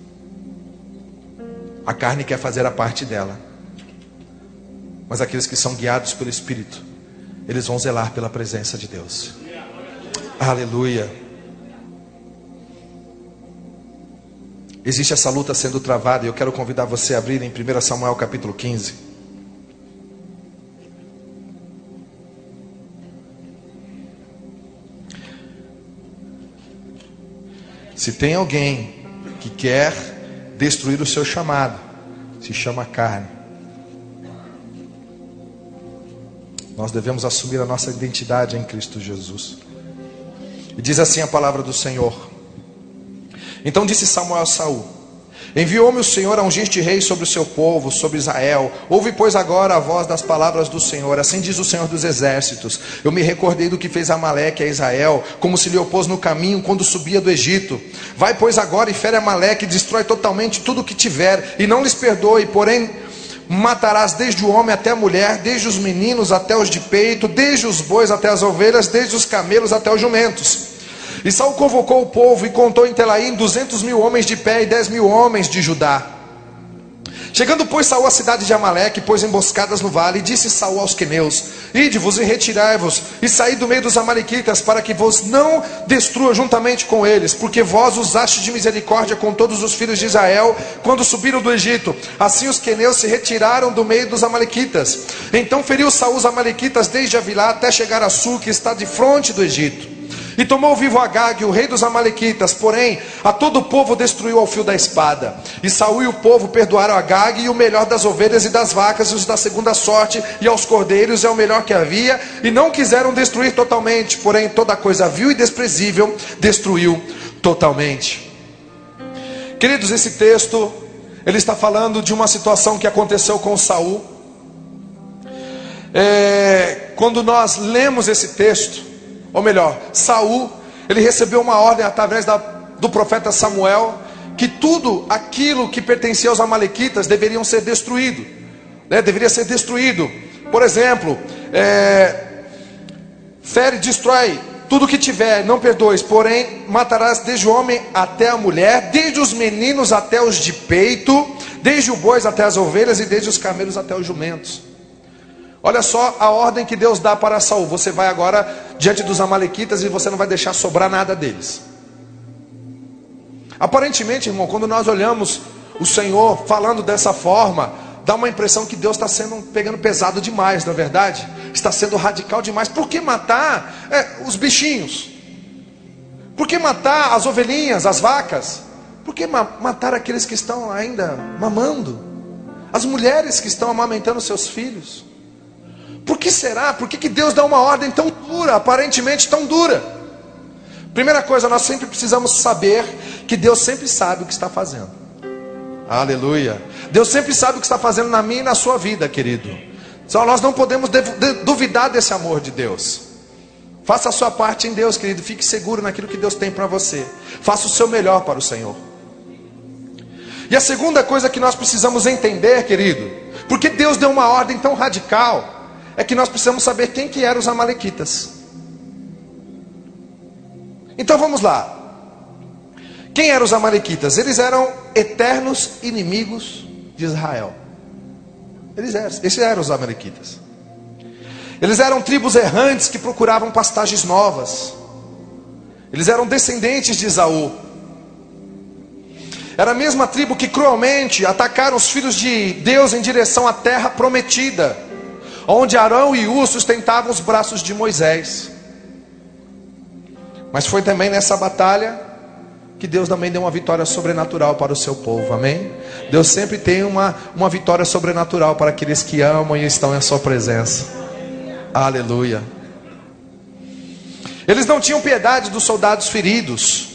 A carne quer fazer a parte dela, mas aqueles que são guiados pelo Espírito, eles vão zelar pela presença de Deus. Aleluia. Existe essa luta sendo travada e eu quero convidar você a abrir em 1 Samuel capítulo 15. Se tem alguém que quer destruir o seu chamado, se chama carne. Nós devemos assumir a nossa identidade em Cristo Jesus. E diz assim a palavra do Senhor. Então disse Samuel a Saul: Enviou-me o Senhor a ungir-te rei sobre o seu povo, sobre Israel. Ouve, pois, agora a voz das palavras do Senhor. Assim diz o Senhor dos exércitos. Eu me recordei do que fez Amaleque a Israel, como se lhe opôs no caminho quando subia do Egito. Vai, pois, agora e fere Amaleque, e destrói totalmente tudo o que tiver, e não lhes perdoe, porém matarás desde o homem até a mulher, desde os meninos até os de peito, desde os bois até as ovelhas, desde os camelos até os jumentos. E Saul convocou o povo e contou em Telaim duzentos mil homens de pé e dez mil homens de Judá. Chegando, pois, Saul à cidade de Amaleque, pôs emboscadas no vale, e disse Saul aos queneus: Ide-vos e retirai-vos, e saí do meio dos amalequitas, para que vos não destrua juntamente com eles, porque vós usaste de misericórdia com todos os filhos de Israel, quando subiram do Egito. Assim os queneus se retiraram do meio dos amalequitas. Então feriu Saul os amalequitas desde Avilá até chegar a Sul, que está de frente do Egito. E tomou vivo Agag, o rei dos amalequitas, porém a todo o povo destruiu ao fio da espada. E Saul e o povo perdoaram Agag e o melhor das ovelhas e das vacas e os da segunda sorte e aos cordeiros é o melhor que havia, e não quiseram destruir totalmente, porém toda coisa vil e desprezível destruiu. totalmente. Queridos, esse texto ele está falando de uma situação que aconteceu com Saul. É, quando nós lemos esse texto, ou melhor, Saul, ele recebeu uma ordem através da, do profeta Samuel que tudo aquilo que pertencia aos amalequitas deveriam ser destruído, né? deveria ser destruído. Por exemplo, é, fere, destrói tudo que tiver, não perdoes, porém matarás desde o homem até a mulher, desde os meninos até os de peito, desde o bois até as ovelhas e desde os camelos até os jumentos. Olha só a ordem que Deus dá para Saul. Você vai agora diante dos amalequitas e você não vai deixar sobrar nada deles. Aparentemente, irmão, quando nós olhamos o Senhor falando dessa forma, dá uma impressão que Deus está sendo pegando pesado demais, na é verdade? Está sendo radical demais. Por que matar é, os bichinhos? Por que matar as ovelhinhas, as vacas? Por que ma matar aqueles que estão ainda mamando? As mulheres que estão amamentando seus filhos? Por que será? Por que, que Deus dá uma ordem tão dura, aparentemente tão dura? Primeira coisa, nós sempre precisamos saber que Deus sempre sabe o que está fazendo. Aleluia. Deus sempre sabe o que está fazendo na minha e na sua vida, querido. Só nós não podemos duvidar desse amor de Deus. Faça a sua parte em Deus, querido. Fique seguro naquilo que Deus tem para você. Faça o seu melhor para o Senhor. E a segunda coisa que nós precisamos entender, querido, porque Deus deu uma ordem tão radical, é que nós precisamos saber quem que eram os amalequitas. Então vamos lá. Quem eram os amalequitas? Eles eram eternos inimigos de Israel. Eles eram, esses eram os amalequitas. Eles eram tribos errantes que procuravam pastagens novas. Eles eram descendentes de Esaú. Era a mesma tribo que cruelmente atacaram os filhos de Deus em direção à terra prometida, onde Arão e U sustentavam os braços de Moisés. Mas foi também nessa batalha que Deus também deu uma vitória sobrenatural para o seu povo, amém? Deus sempre tem uma, uma vitória sobrenatural para aqueles que amam e estão em Sua presença, aleluia. Eles não tinham piedade dos soldados feridos.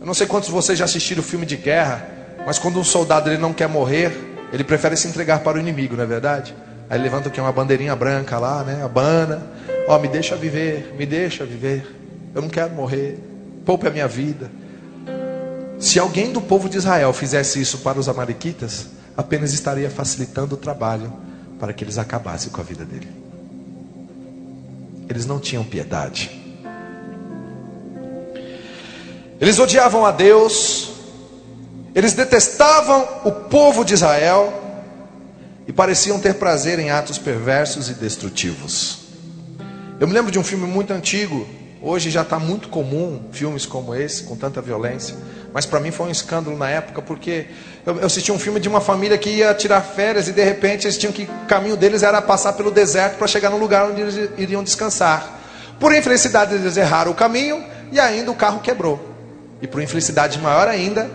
Eu não sei quantos de vocês já assistiram o filme de guerra, mas quando um soldado ele não quer morrer, ele prefere se entregar para o inimigo, não é verdade? Aí levanta o que uma bandeirinha branca lá, né? Abana, ó, oh, me deixa viver, me deixa viver. Eu não quero morrer. Poupe a minha vida. Se alguém do povo de Israel fizesse isso para os amalequitas, apenas estaria facilitando o trabalho para que eles acabassem com a vida dele. Eles não tinham piedade. Eles odiavam a Deus, eles detestavam o povo de Israel e pareciam ter prazer em atos perversos e destrutivos. Eu me lembro de um filme muito antigo, hoje já está muito comum filmes como esse, com tanta violência. Mas para mim foi um escândalo na época, porque eu, eu assisti um filme de uma família que ia tirar férias e de repente eles tinham que. O caminho deles era passar pelo deserto para chegar no lugar onde eles iriam descansar. Por infelicidade, eles erraram o caminho e ainda o carro quebrou. E por infelicidade maior ainda,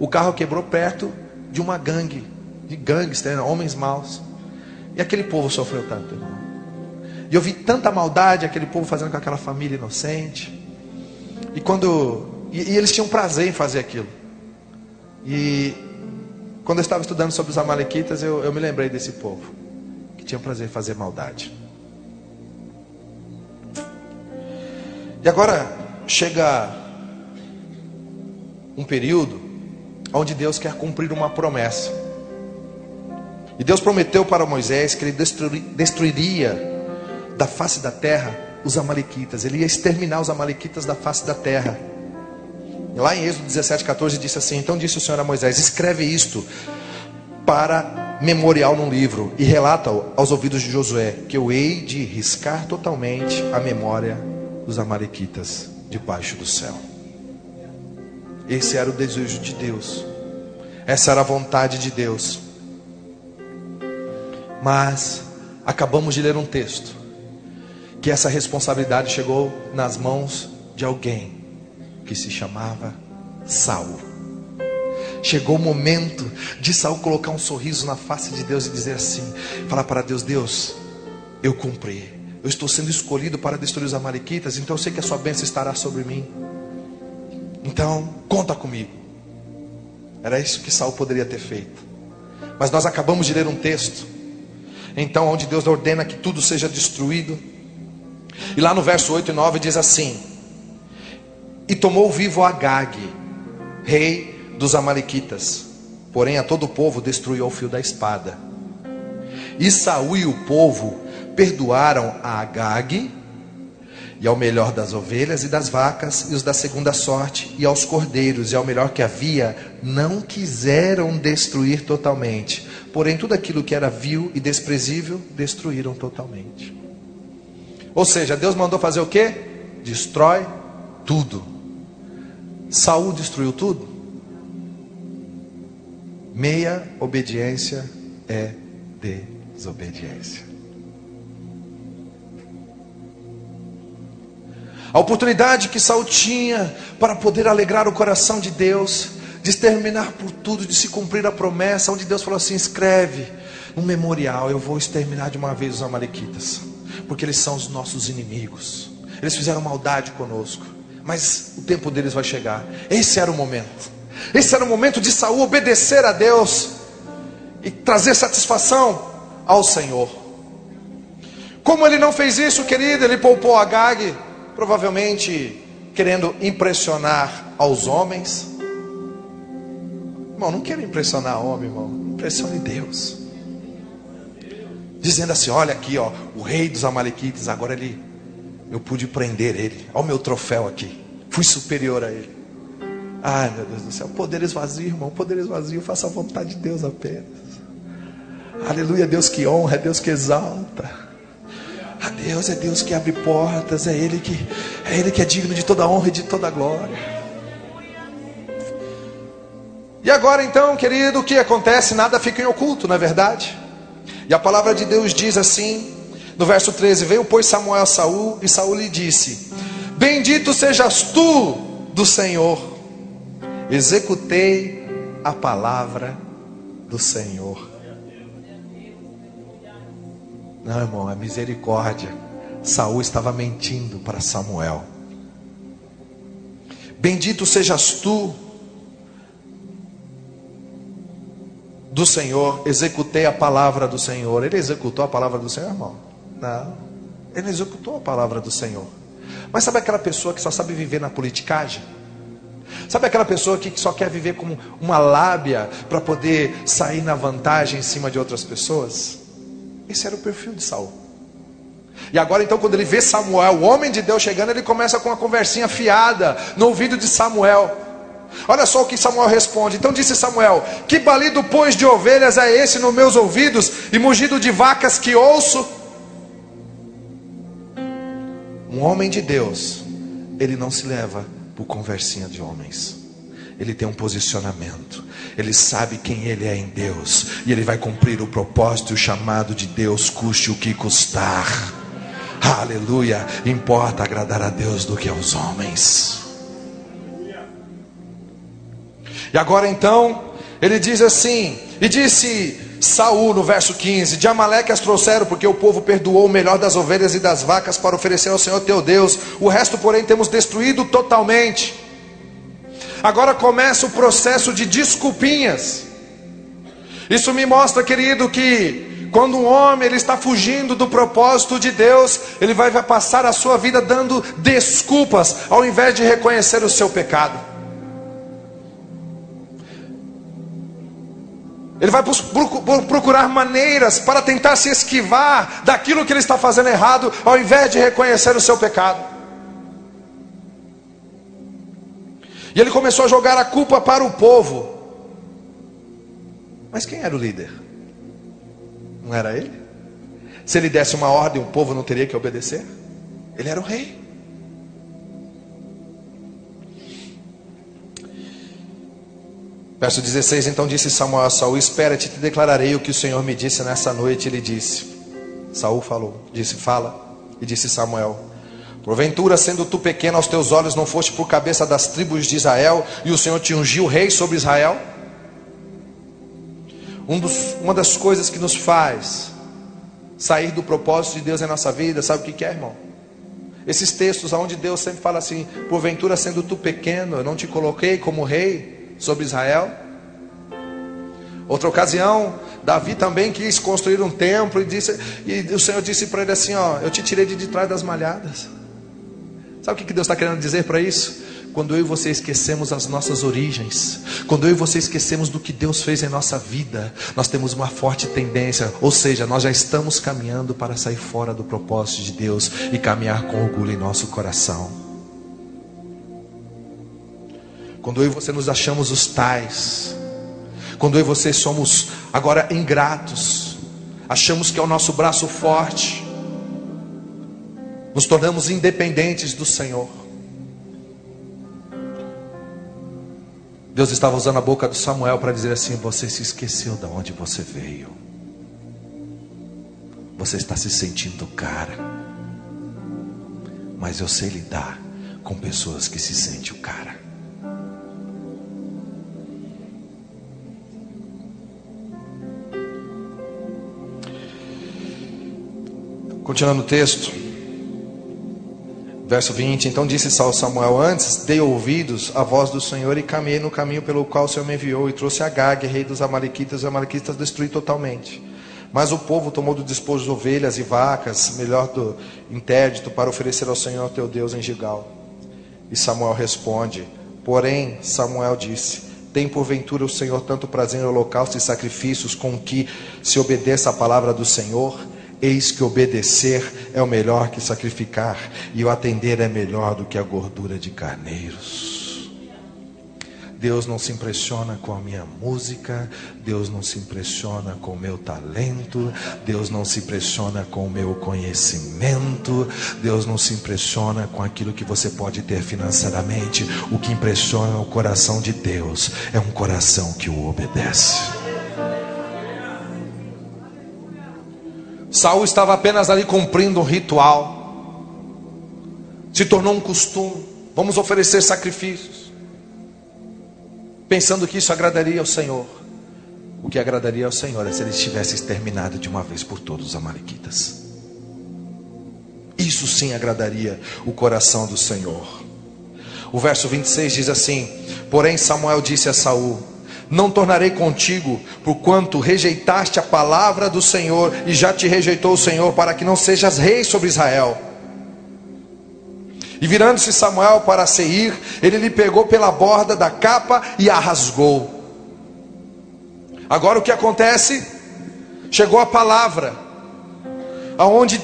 o carro quebrou perto de uma gangue, de gangsters, né, homens maus. E aquele povo sofreu tanto, irmão. E eu vi tanta maldade aquele povo fazendo com aquela família inocente. E quando e, e eles tinham prazer em fazer aquilo. E quando eu estava estudando sobre os Amalequitas, eu, eu me lembrei desse povo que tinha prazer em fazer maldade. E agora chega um período onde Deus quer cumprir uma promessa. E Deus prometeu para Moisés que ele destruiria da face da terra os Amalequitas, ele ia exterminar os Amalequitas da face da terra. Lá em Êxodo 17, 14 disse assim: Então disse o Senhor a Moisés: Escreve isto para memorial num livro e relata aos ouvidos de Josué que eu hei de riscar totalmente a memória dos amalequitas debaixo do céu. Esse era o desejo de Deus. Essa era a vontade de Deus. Mas acabamos de ler um texto que essa responsabilidade chegou nas mãos de alguém que se chamava Saul. Chegou o momento de Saul colocar um sorriso na face de Deus e dizer assim: falar para Deus, Deus, eu cumpri. Eu estou sendo escolhido para destruir os amalequitas, então eu sei que a sua bênção estará sobre mim. Então, conta comigo. Era isso que Saul poderia ter feito. Mas nós acabamos de ler um texto. Então, onde Deus ordena que tudo seja destruído. E lá no verso 8 e 9 diz assim: E tomou vivo Agag, rei dos Amalequitas. Porém, a todo o povo destruiu ao fio da espada. E Saul e o povo perdoaram a Agag e ao melhor das ovelhas e das vacas, e os da segunda sorte, e aos cordeiros, e ao melhor que havia, não quiseram destruir totalmente. Porém, tudo aquilo que era vil e desprezível, destruíram totalmente. Ou seja, Deus mandou fazer o que? Destrói tudo. Saul destruiu tudo? Meia obediência é desobediência. A oportunidade que Saul tinha para poder alegrar o coração de Deus, de exterminar por tudo, de se cumprir a promessa, onde Deus falou assim: escreve um memorial, eu vou exterminar de uma vez os amalequitas, porque eles são os nossos inimigos. Eles fizeram maldade conosco, mas o tempo deles vai chegar. Esse era o momento. Esse era o momento de Saul obedecer a Deus e trazer satisfação ao Senhor. Como ele não fez isso, querido, ele poupou a provavelmente querendo impressionar aos homens. Irmão, não quero impressionar homem, irmão. Impressione Deus. Dizendo assim: olha aqui, ó, o rei dos Amalequites, agora ele, eu pude prender ele. Olha o meu troféu aqui. Fui superior a ele. Ai, meu Deus do céu, poder esvazio, irmão, poder esvazio, faça a vontade de Deus apenas. Aleluia, Deus que honra, é Deus que exalta. A Deus é Deus que abre portas, é Ele que é Ele que é digno de toda honra e de toda glória. E agora então, querido, o que acontece? Nada fica em oculto, não é verdade? E a palavra de Deus diz assim, no verso 13: Veio, pois, Samuel a Saul, e Saul lhe disse: Bendito sejas tu do Senhor, executei a palavra do Senhor. Não, irmão, é misericórdia. Saul estava mentindo para Samuel. Bendito sejas tu do Senhor, executei a palavra do Senhor. Ele executou a palavra do Senhor, irmão? Não. Ele executou a palavra do Senhor. Mas sabe aquela pessoa que só sabe viver na politicagem? Sabe aquela pessoa que só quer viver como uma lábia para poder sair na vantagem em cima de outras pessoas? Esse era o perfil de Saul. E agora então, quando ele vê Samuel, o homem de Deus chegando, ele começa com uma conversinha fiada no ouvido de Samuel. Olha só o que Samuel responde. Então disse Samuel: Que balido, pois, de ovelhas é esse nos meus ouvidos, e mugido de vacas que ouço? Um homem de Deus, ele não se leva por conversinha de homens ele tem um posicionamento, ele sabe quem ele é em Deus, e ele vai cumprir o propósito e o chamado de Deus, custe o que custar. Aleluia! Importa agradar a Deus do que aos homens. E agora então, ele diz assim: E disse Saul no verso 15: De Amaleque as trouxeram, porque o povo perdoou o melhor das ovelhas e das vacas para oferecer ao Senhor teu Deus. O resto, porém, temos destruído totalmente. Agora começa o processo de desculpinhas. Isso me mostra, querido, que quando um homem ele está fugindo do propósito de Deus, ele vai, vai passar a sua vida dando desculpas, ao invés de reconhecer o seu pecado. Ele vai procurar maneiras para tentar se esquivar daquilo que ele está fazendo errado, ao invés de reconhecer o seu pecado. E ele começou a jogar a culpa para o povo. Mas quem era o líder? Não era ele? Se ele desse uma ordem, o povo não teria que obedecer? Ele era o rei. Verso 16: Então disse Samuel a Saul: Espera-te, te declararei o que o Senhor me disse nessa noite. Ele disse: Saul falou, disse: Fala. E disse Samuel: Porventura, sendo tu pequeno aos teus olhos, não foste por cabeça das tribos de Israel, e o Senhor te ungiu rei sobre Israel? Um dos, uma das coisas que nos faz sair do propósito de Deus em nossa vida, sabe o que é, irmão? Esses textos onde Deus sempre fala assim: porventura sendo tu pequeno, eu não te coloquei como rei sobre Israel. Outra ocasião, Davi também quis construir um templo e disse, e o Senhor disse para ele assim: ó, eu te tirei de, de trás das malhadas. Sabe o que Deus está querendo dizer para isso? Quando eu e você esquecemos as nossas origens, quando eu e você esquecemos do que Deus fez em nossa vida, nós temos uma forte tendência, ou seja, nós já estamos caminhando para sair fora do propósito de Deus e caminhar com orgulho em nosso coração. Quando eu e você nos achamos os tais, quando eu e você somos agora ingratos, achamos que é o nosso braço forte, nos tornamos independentes do Senhor. Deus estava usando a boca de Samuel para dizer assim: Você se esqueceu de onde você veio. Você está se sentindo cara. Mas eu sei lidar com pessoas que se sentem o cara. Continuando o texto. Verso 20: Então disse Samuel: Antes dei ouvidos à voz do Senhor e caminhei no caminho pelo qual o Senhor me enviou e trouxe Agag, rei dos Amalequitas, e os Amalequitas destruí totalmente. Mas o povo tomou do despojo de ovelhas e vacas, melhor do interdito, para oferecer ao Senhor teu Deus em Gigal. E Samuel responde: Porém, Samuel disse: Tem porventura o Senhor tanto prazer em holocaustos e sacrifícios com que se obedeça a palavra do Senhor? Eis que obedecer é o melhor que sacrificar, e o atender é melhor do que a gordura de carneiros. Deus não se impressiona com a minha música, Deus não se impressiona com o meu talento, Deus não se impressiona com o meu conhecimento, Deus não se impressiona com aquilo que você pode ter financeiramente. O que impressiona o coração de Deus é um coração que o obedece. Saul estava apenas ali cumprindo um ritual. Se tornou um costume. Vamos oferecer sacrifícios. Pensando que isso agradaria ao Senhor. O que agradaria ao Senhor é se ele tivesse exterminado de uma vez por todos os amalequitas. Isso sim agradaria o coração do Senhor. O verso 26 diz assim: Porém Samuel disse a Saul: não tornarei contigo, porquanto rejeitaste a palavra do Senhor, e já te rejeitou o Senhor, para que não sejas rei sobre Israel. E virando-se Samuel para Seir, ele lhe pegou pela borda da capa e a rasgou. Agora o que acontece? Chegou a palavra, aonde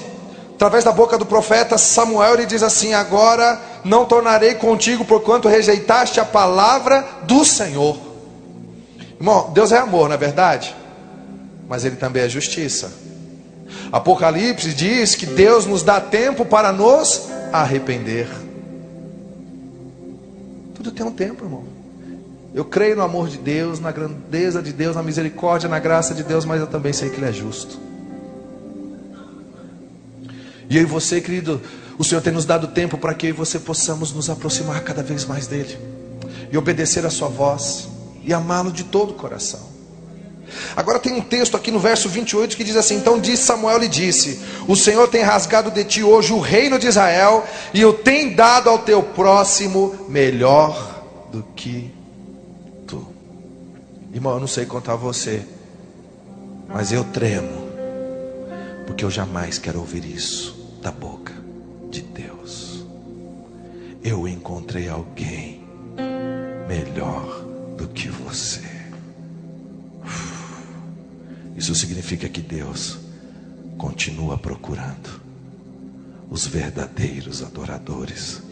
através da boca do profeta Samuel ele diz assim: Agora não tornarei contigo, porquanto rejeitaste a palavra do Senhor. Irmão, Deus é amor, não é verdade? Mas Ele também é justiça. Apocalipse diz que Deus nos dá tempo para nos arrepender. Tudo tem um tempo, irmão. Eu creio no amor de Deus, na grandeza de Deus, na misericórdia, na graça de Deus, mas eu também sei que Ele é justo. E eu e você, querido, o Senhor tem nos dado tempo para que eu e você possamos nos aproximar cada vez mais dEle e obedecer a Sua voz e amá-lo de todo o coração. Agora tem um texto aqui no verso 28 que diz assim: Então disse Samuel lhe disse: O Senhor tem rasgado de ti hoje o reino de Israel e o tem dado ao teu próximo melhor do que tu. Irmão, eu não sei contar você, mas eu tremo, porque eu jamais quero ouvir isso da boca de Deus. Eu encontrei alguém melhor do que você. Isso significa que Deus continua procurando os verdadeiros adoradores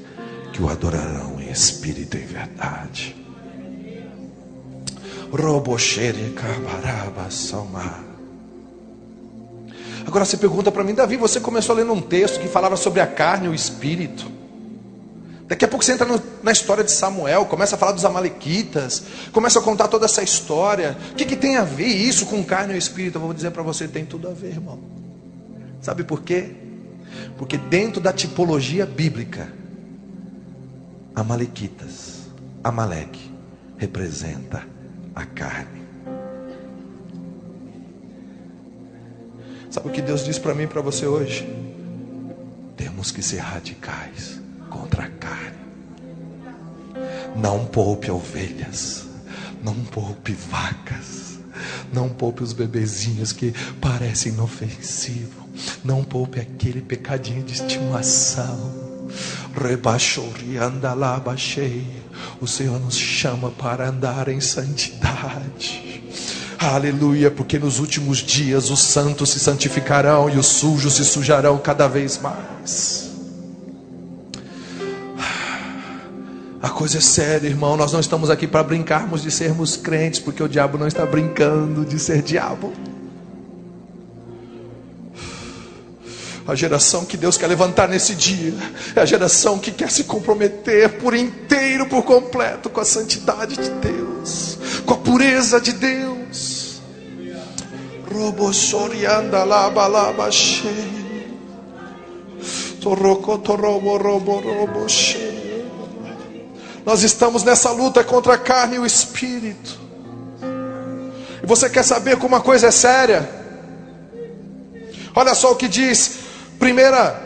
que o adorarão em espírito e em verdade. Agora você pergunta para mim, Davi, você começou lendo um texto que falava sobre a carne e o espírito. Daqui a pouco você entra no, na história de Samuel, começa a falar dos Amalequitas, começa a contar toda essa história. O que, que tem a ver isso com carne e espírito? Eu vou dizer para você, tem tudo a ver, irmão. Sabe por quê? Porque dentro da tipologia bíblica, Amalequitas, Amaleque, representa a carne. Sabe o que Deus diz para mim e para você hoje? Temos temos que ser radicais contra a carne. Não poupe ovelhas, não poupe vacas, não poupe os bebezinhos que parecem inofensivos, não poupe aquele pecadinho de estimação. O Senhor nos chama para andar em santidade. Aleluia, porque nos últimos dias os santos se santificarão e os sujos se sujarão cada vez mais. Coisa é séria, irmão. Nós não estamos aqui para brincarmos de sermos crentes, porque o diabo não está brincando de ser diabo. A geração que Deus quer levantar nesse dia é a geração que quer se comprometer por inteiro, por completo, com a santidade de Deus, com a pureza de Deus. Robossorianda laba laba robo robo. Nós estamos nessa luta contra a carne e o espírito. E você quer saber como a coisa é séria? Olha só o que diz Primeira,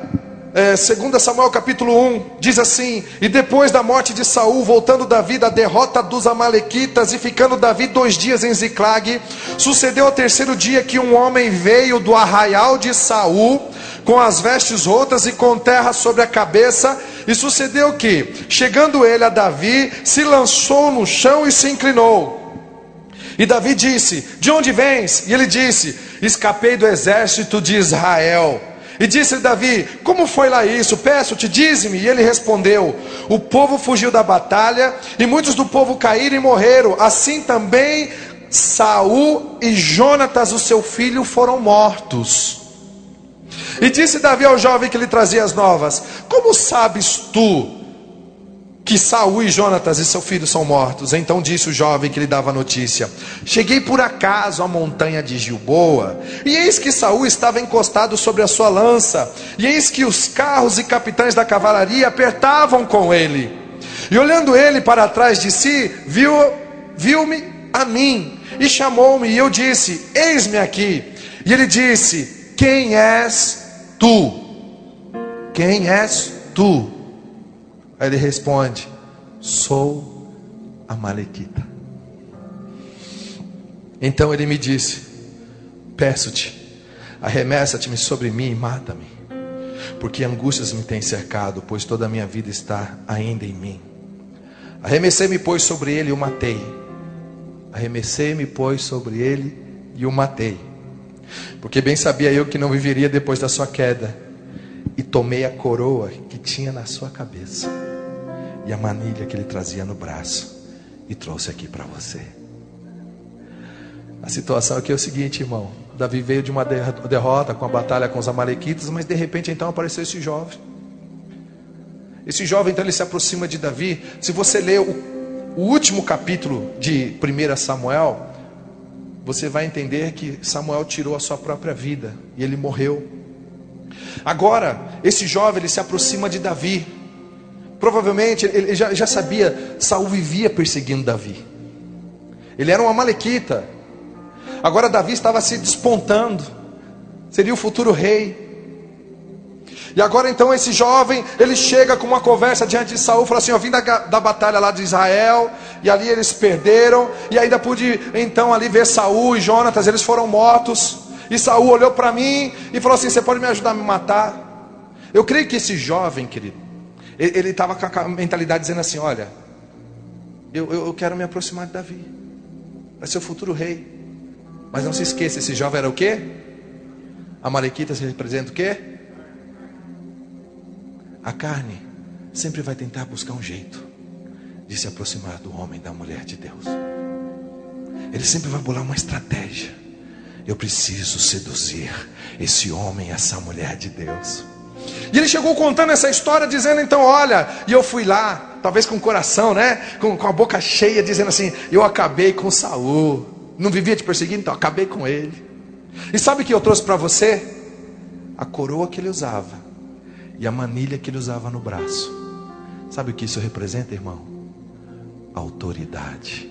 é, segunda Samuel capítulo 1, diz assim: E depois da morte de Saul, voltando Davi da derrota dos amalequitas e ficando Davi dois dias em Ziclag, sucedeu ao terceiro dia que um homem veio do arraial de Saul com as vestes rotas e com terra sobre a cabeça, e sucedeu que, chegando ele a Davi, se lançou no chão e se inclinou. E Davi disse: De onde vens? E ele disse: Escapei do exército de Israel. E disse Davi: Como foi lá isso? Peço-te, dize-me. E ele respondeu: O povo fugiu da batalha, e muitos do povo caíram e morreram. Assim também Saul e Jonatas, o seu filho, foram mortos. E disse Davi ao jovem que lhe trazia as novas: Como sabes tu que Saul e Jonatas e seu filho são mortos. Então disse o jovem que lhe dava a notícia: Cheguei por acaso à montanha de Gilboa, e eis que Saul estava encostado sobre a sua lança, e eis que os carros e capitães da cavalaria apertavam com ele. E olhando ele para trás de si, viu viu-me a mim e chamou-me, e eu disse: Eis-me aqui. E ele disse: Quem és tu? Quem és tu? Aí ele responde: Sou a Malequita. Então ele me disse: Peço-te, arremessa-te-me sobre mim e mata-me, porque angústias me têm cercado, pois toda a minha vida está ainda em mim. Arremessei-me, pois, sobre ele e o matei. Arremessei-me, pois, sobre ele e o matei. Porque bem sabia eu que não viveria depois da sua queda. E tomei a coroa que tinha na sua cabeça e a manilha que ele trazia no braço e trouxe aqui para você. A situação aqui é o seguinte, irmão. Davi veio de uma derrota com a batalha com os amalequitas, mas de repente então apareceu esse jovem. Esse jovem então ele se aproxima de Davi. Se você ler o, o último capítulo de 1 Samuel, você vai entender que Samuel tirou a sua própria vida e ele morreu. Agora, esse jovem ele se aproxima de Davi. Provavelmente ele já, já sabia, Saul vivia perseguindo Davi. Ele era um amalequita. Agora Davi estava se despontando. Seria o futuro rei. E agora então esse jovem, ele chega com uma conversa diante de Saul, fala assim: Eu vim da, da batalha lá de Israel, e ali eles perderam, e ainda pude então ali ver Saul e Jonatas, eles foram mortos. E Saul olhou para mim e falou assim: Você pode me ajudar a me matar? Eu creio que esse jovem, querido, ele estava com a mentalidade dizendo assim: Olha, eu, eu, quero me aproximar de Davi, vai ser o futuro rei. Mas não se esqueça: esse jovem era o quê? Se representa o quê? A carne sempre vai tentar buscar um jeito de se aproximar do homem, da mulher de Deus. Ele sempre vai bolar uma estratégia. Eu preciso seduzir esse homem, essa mulher de Deus. E ele chegou contando essa história, dizendo então: Olha, e eu fui lá, talvez com o coração, né? Com, com a boca cheia, dizendo assim: Eu acabei com Saul. Não vivia te perseguindo, então acabei com ele. E sabe o que eu trouxe para você? A coroa que ele usava e a manilha que ele usava no braço. Sabe o que isso representa, irmão? Autoridade.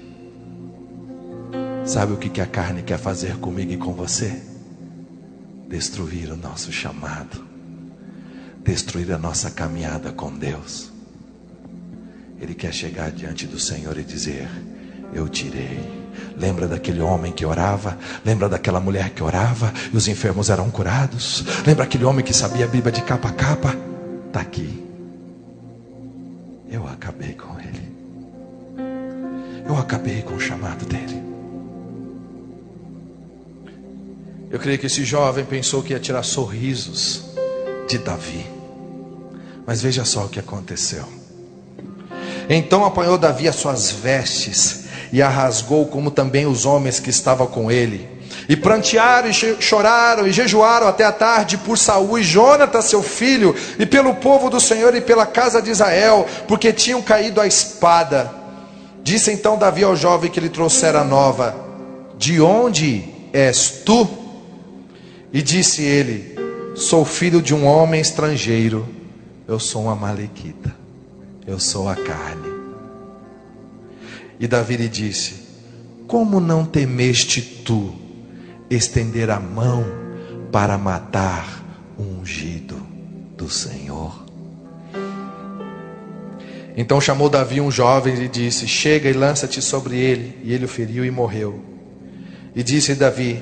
Sabe o que a carne quer fazer comigo e com você? Destruir o nosso chamado destruir a nossa caminhada com Deus. Ele quer chegar diante do Senhor e dizer: Eu tirei. Lembra daquele homem que orava? Lembra daquela mulher que orava e os enfermos eram curados? Lembra aquele homem que sabia a Bíblia de capa a capa? Está aqui. Eu acabei com ele. Eu acabei com o chamado dele. Eu creio que esse jovem pensou que ia tirar sorrisos de Davi. Mas veja só o que aconteceu. Então apanhou Davi as suas vestes e a rasgou, como também os homens que estavam com ele. E prantearam e choraram e jejuaram até a tarde por Saul e Jonatas, seu filho, e pelo povo do Senhor e pela casa de Israel, porque tinham caído a espada. Disse então Davi ao jovem que lhe trouxera a nova: De onde és tu? E disse ele: Sou filho de um homem estrangeiro. Eu sou uma malequita. Eu sou a carne. E Davi lhe disse: Como não temeste tu estender a mão para matar o ungido do Senhor? Então chamou Davi um jovem e disse: Chega e lança-te sobre ele. E ele o feriu e morreu. E disse Davi: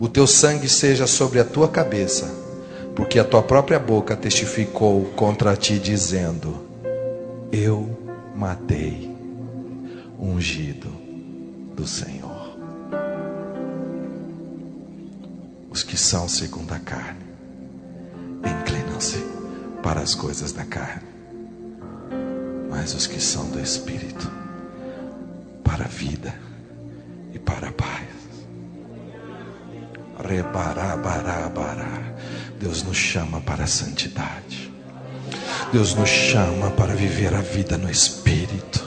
O teu sangue seja sobre a tua cabeça, porque a tua própria boca testificou contra ti, dizendo: Eu matei ungido do Senhor. Os que são segundo a carne inclinam-se para as coisas da carne mas os que são do Espírito, para a vida e para a paz. Rebarabarabará. Deus nos chama para a santidade. Deus nos chama para viver a vida no Espírito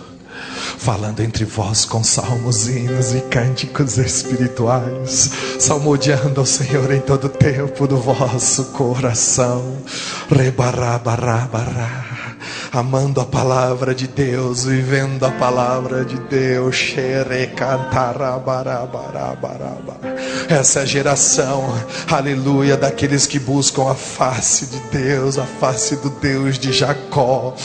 falando entre vós com salmos, hinos e cânticos espirituais, salmodiando ao Senhor em todo tempo do vosso coração. Rebarabarabará amando a palavra de Deus, vivendo a palavra de Deus. Essa é a geração, aleluia, daqueles que buscam a face de Deus, a face do Deus de Jacó.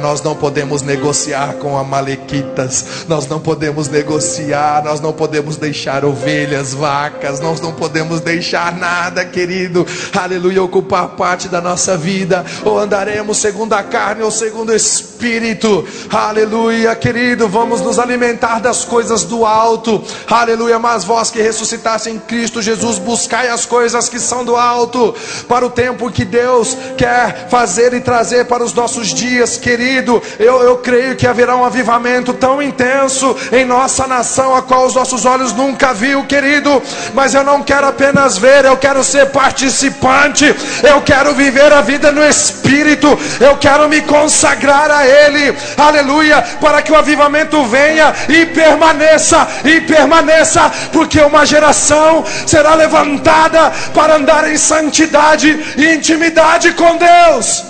Nós não podemos negociar com amalequitas, nós não podemos negociar, nós não podemos deixar ovelhas, vacas, nós não podemos deixar nada, querido, aleluia, ocupar parte da nossa vida, ou andaremos andaremos segundo a carne ou segundo o espírito. Aleluia, querido, vamos nos alimentar das coisas do alto. Aleluia, mas vós que ressuscitaste em Cristo Jesus, buscai as coisas que são do alto, para o tempo que Deus quer fazer e trazer para os nossos dias, querido. Eu, eu creio que haverá um avivamento tão intenso em nossa nação, a qual os nossos olhos nunca viu, querido. Mas eu não quero apenas ver, eu quero ser participante, eu quero viver a vida no Espírito eu quero me consagrar a Ele, aleluia, para que o avivamento venha e permaneça, e permaneça, porque uma geração será levantada para andar em santidade e intimidade com Deus.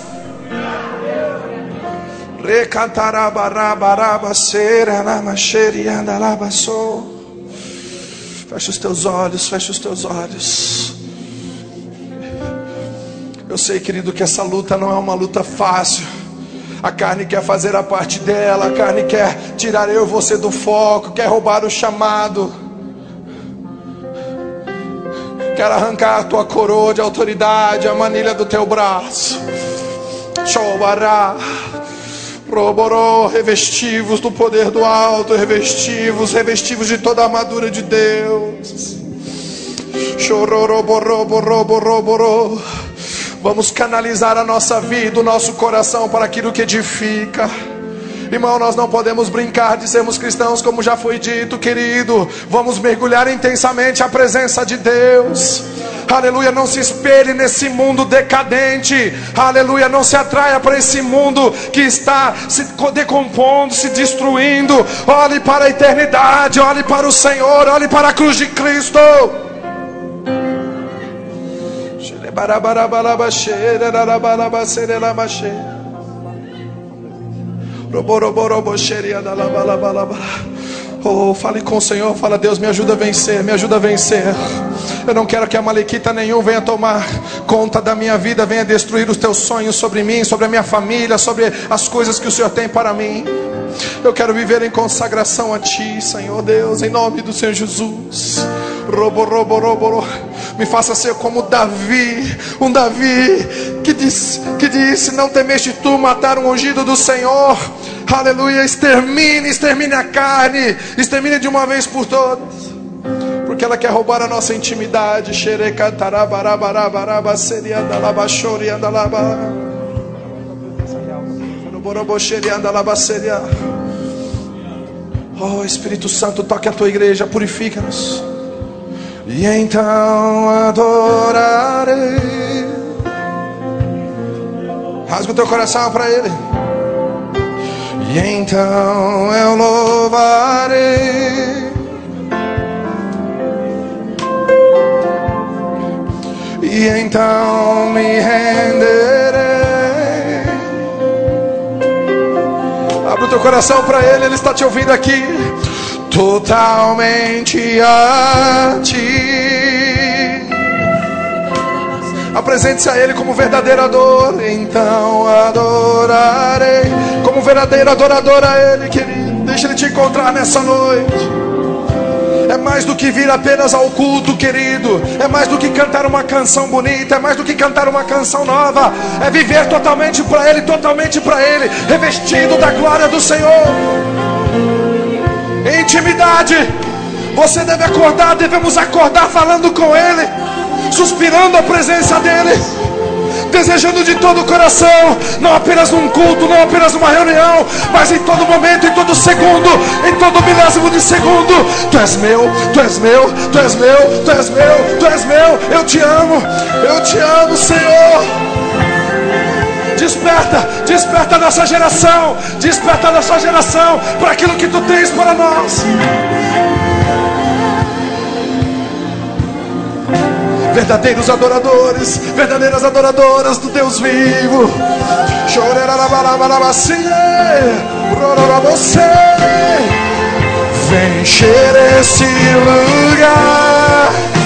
Fecha os teus olhos, fecha os teus olhos. Eu sei, querido, que essa luta não é uma luta fácil. A carne quer fazer a parte dela, a carne quer tirar eu e você do foco, quer roubar o chamado. Quer arrancar a tua coroa de autoridade, a manilha do teu braço. Chobará. Roboró, revestivos do poder do alto, revestivos, revestivos de toda a armadura de Deus. Chororoboroboroboroborô. Vamos canalizar a nossa vida, o nosso coração para aquilo que edifica. Irmão, nós não podemos brincar de sermos cristãos, como já foi dito, querido. Vamos mergulhar intensamente a presença de Deus. Aleluia, não se espelhe nesse mundo decadente. Aleluia, não se atraia para esse mundo que está se decompondo, se destruindo. Olhe para a eternidade, olhe para o Senhor, olhe para a cruz de Cristo. Oh, fale com o Senhor, fala Deus, me ajuda a vencer, me ajuda a vencer. Eu não quero que a malequita nenhum venha tomar conta da minha vida, venha destruir os teus sonhos sobre mim, sobre a minha família, sobre as coisas que o Senhor tem para mim. Eu quero viver em consagração a Ti, Senhor Deus, em nome do Senhor Jesus. Robo, robo, robo, Me faça ser como Davi, um Davi que disse, que disse: Não temeste tu matar um ungido do Senhor. Aleluia, extermine, extermine a carne, extermine de uma vez por todas porque ela quer roubar a nossa intimidade. Oh Espírito Santo, toque a tua igreja, purifica-nos. E então adorarei. Rasga o teu coração para Ele. E então eu louvarei. e então me renderei. Abre o teu coração para Ele, Ele está te ouvindo aqui. Totalmente a Ti. Apresente-se a Ele como verdadeiro adorador. Então adorarei. Como verdadeiro adorador a Ele, querido. Deixa Ele te encontrar nessa noite. É mais do que vir apenas ao culto, querido. É mais do que cantar uma canção bonita. É mais do que cantar uma canção nova. É viver totalmente para Ele, totalmente para Ele, revestido da glória do Senhor. Intimidade. Você deve acordar, devemos acordar falando com Ele, suspirando a presença dEle desejando de todo o coração, não apenas num culto, não apenas numa reunião, mas em todo momento, em todo segundo, em todo milésimo de segundo. Tu és meu, tu és meu, tu és meu, tu és meu, tu és meu. Eu te amo, eu te amo, Senhor. Desperta, desperta a nossa geração, desperta a nossa geração para aquilo que tu tens para nós. verdadeiros adoradores, verdadeiras adoradoras do Deus vivo. Você vem encher esse lugar.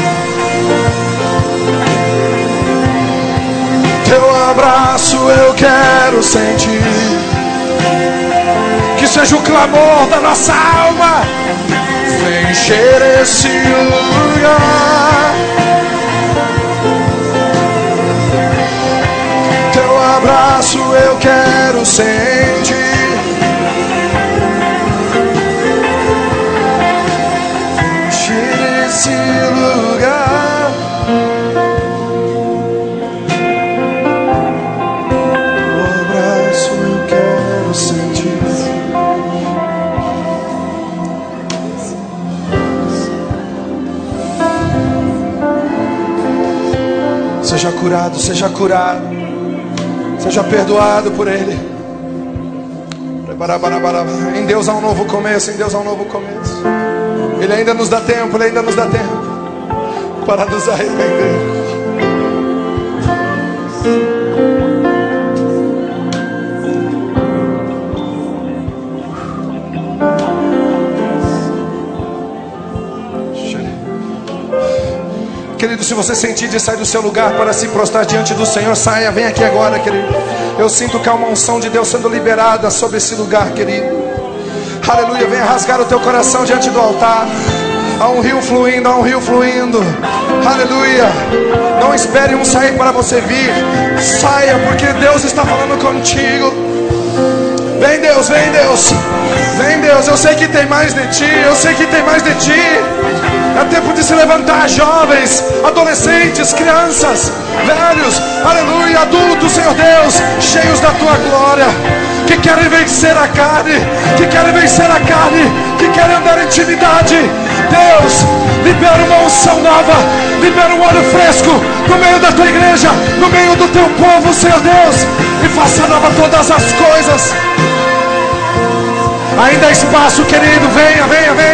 Abraço eu quero sentir. Que seja o clamor da nossa alma. Vem encher esse lugar. abraço eu quero sentir. Seja curado, seja curado. Seja perdoado por Ele. Em Deus há um novo começo, em Deus há um novo começo. Ele ainda nos dá tempo, Ele ainda nos dá tempo para nos arrepender. Querido, se você sentir de sair do seu lugar para se prostrar diante do Senhor, saia, vem aqui agora, querido. Eu sinto que há uma unção de Deus sendo liberada sobre esse lugar, querido. Aleluia, venha rasgar o teu coração diante do altar. Há um rio fluindo, há um rio fluindo. Aleluia. Não espere um sair para você vir. Saia, porque Deus está falando contigo. Vem Deus, vem Deus. Vem Deus, eu sei que tem mais de ti. Eu sei que tem mais de ti. É tempo de se levantar, jovens, adolescentes, crianças, velhos, aleluia, adultos, Senhor Deus, cheios da tua glória, que querem vencer a carne, que querem vencer a carne, que querem andar em intimidade. Deus, libera uma unção nova, libera um óleo fresco no meio da tua igreja, no meio do teu povo, Senhor Deus, e faça nova todas as coisas. Ainda há espaço, querido, venha, venha, venha.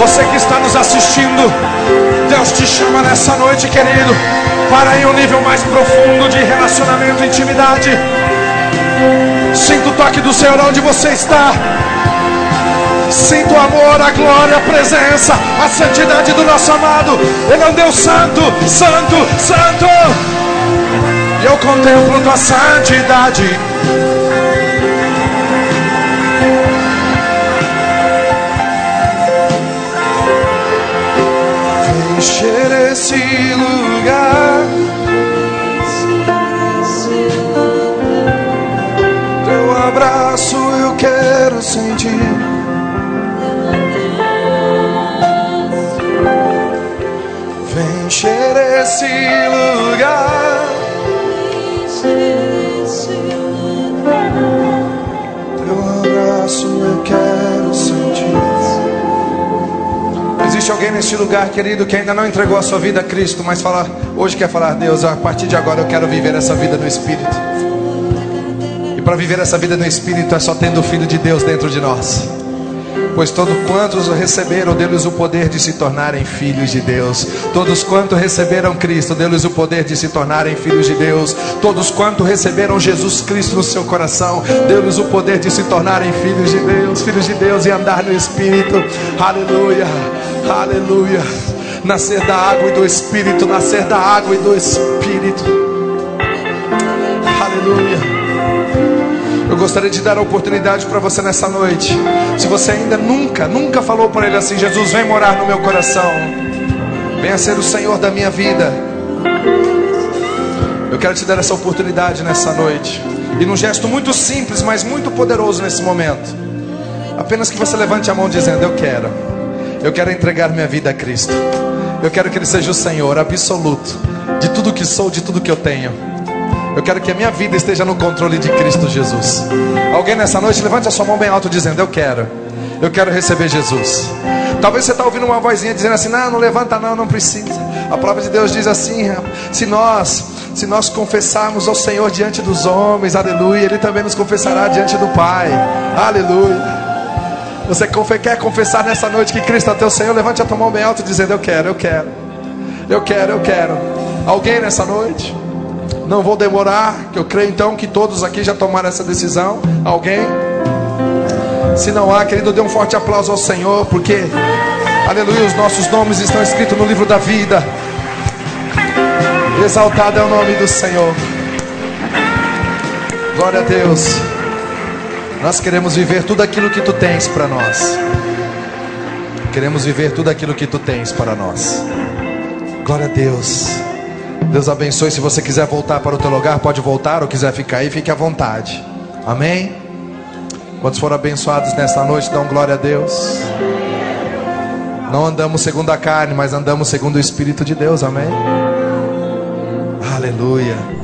Você que está nos assistindo, Deus te chama nessa noite, querido, para ir um nível mais profundo de relacionamento e intimidade. Sinta o toque do Senhor onde você está. Sinto o amor, a glória, a presença, a santidade do nosso amado. Ele é um Deus santo, santo, santo. E eu contemplo tua santidade. Encher esse abraço eu quero sentir. encher esse lugar. Teu abraço eu quero sentir. Existe alguém neste lugar, querido, que ainda não entregou a sua vida a Cristo, mas fala, hoje quer falar, Deus, a partir de agora eu quero viver essa vida no Espírito. Para viver essa vida no Espírito é só tendo o Filho de Deus dentro de nós. Pois todos quantos receberam, deu-lhes o poder de se tornarem filhos de Deus. Todos quantos receberam Cristo, deu-lhes o poder de se tornarem filhos de Deus. Todos quantos receberam Jesus Cristo no seu coração, deu-lhes o poder de se tornarem filhos de Deus, filhos de Deus e andar no Espírito. Aleluia, aleluia. Nascer da água e do Espírito, nascer da água e do Espírito. Aleluia. Eu gostaria de dar a oportunidade para você nessa noite. Se você ainda nunca, nunca falou para Ele assim: Jesus, vem morar no meu coração, venha ser o Senhor da minha vida. Eu quero te dar essa oportunidade nessa noite. E num gesto muito simples, mas muito poderoso nesse momento. Apenas que você levante a mão dizendo: Eu quero. Eu quero entregar minha vida a Cristo. Eu quero que Ele seja o Senhor absoluto de tudo que sou, de tudo que eu tenho. Eu quero que a minha vida esteja no controle de Cristo Jesus. Alguém nessa noite, levante a sua mão bem alto dizendo: Eu quero. Eu quero receber Jesus. Talvez você está ouvindo uma vozinha dizendo assim: Não, não levanta, não, não precisa. A palavra de Deus diz assim: Se nós, se nós confessarmos ao Senhor diante dos homens, aleluia, Ele também nos confessará diante do Pai, aleluia. Você quer confessar nessa noite que Cristo é teu Senhor? Levante a tua mão bem alto dizendo: Eu quero, eu quero, eu quero, eu quero. Alguém nessa noite? Não vou demorar, que eu creio então que todos aqui já tomaram essa decisão. Alguém? Se não há, querido, dê um forte aplauso ao Senhor, porque, aleluia, os nossos nomes estão escritos no livro da vida. Exaltado é o nome do Senhor. Glória a Deus. Nós queremos viver tudo aquilo que tu tens para nós. Queremos viver tudo aquilo que tu tens para nós. Glória a Deus. Deus abençoe. Se você quiser voltar para o teu lugar, pode voltar. Ou quiser ficar aí, fique à vontade. Amém? Quantos foram abençoados nesta noite, dão glória a Deus. Não andamos segundo a carne, mas andamos segundo o Espírito de Deus. Amém? Aleluia.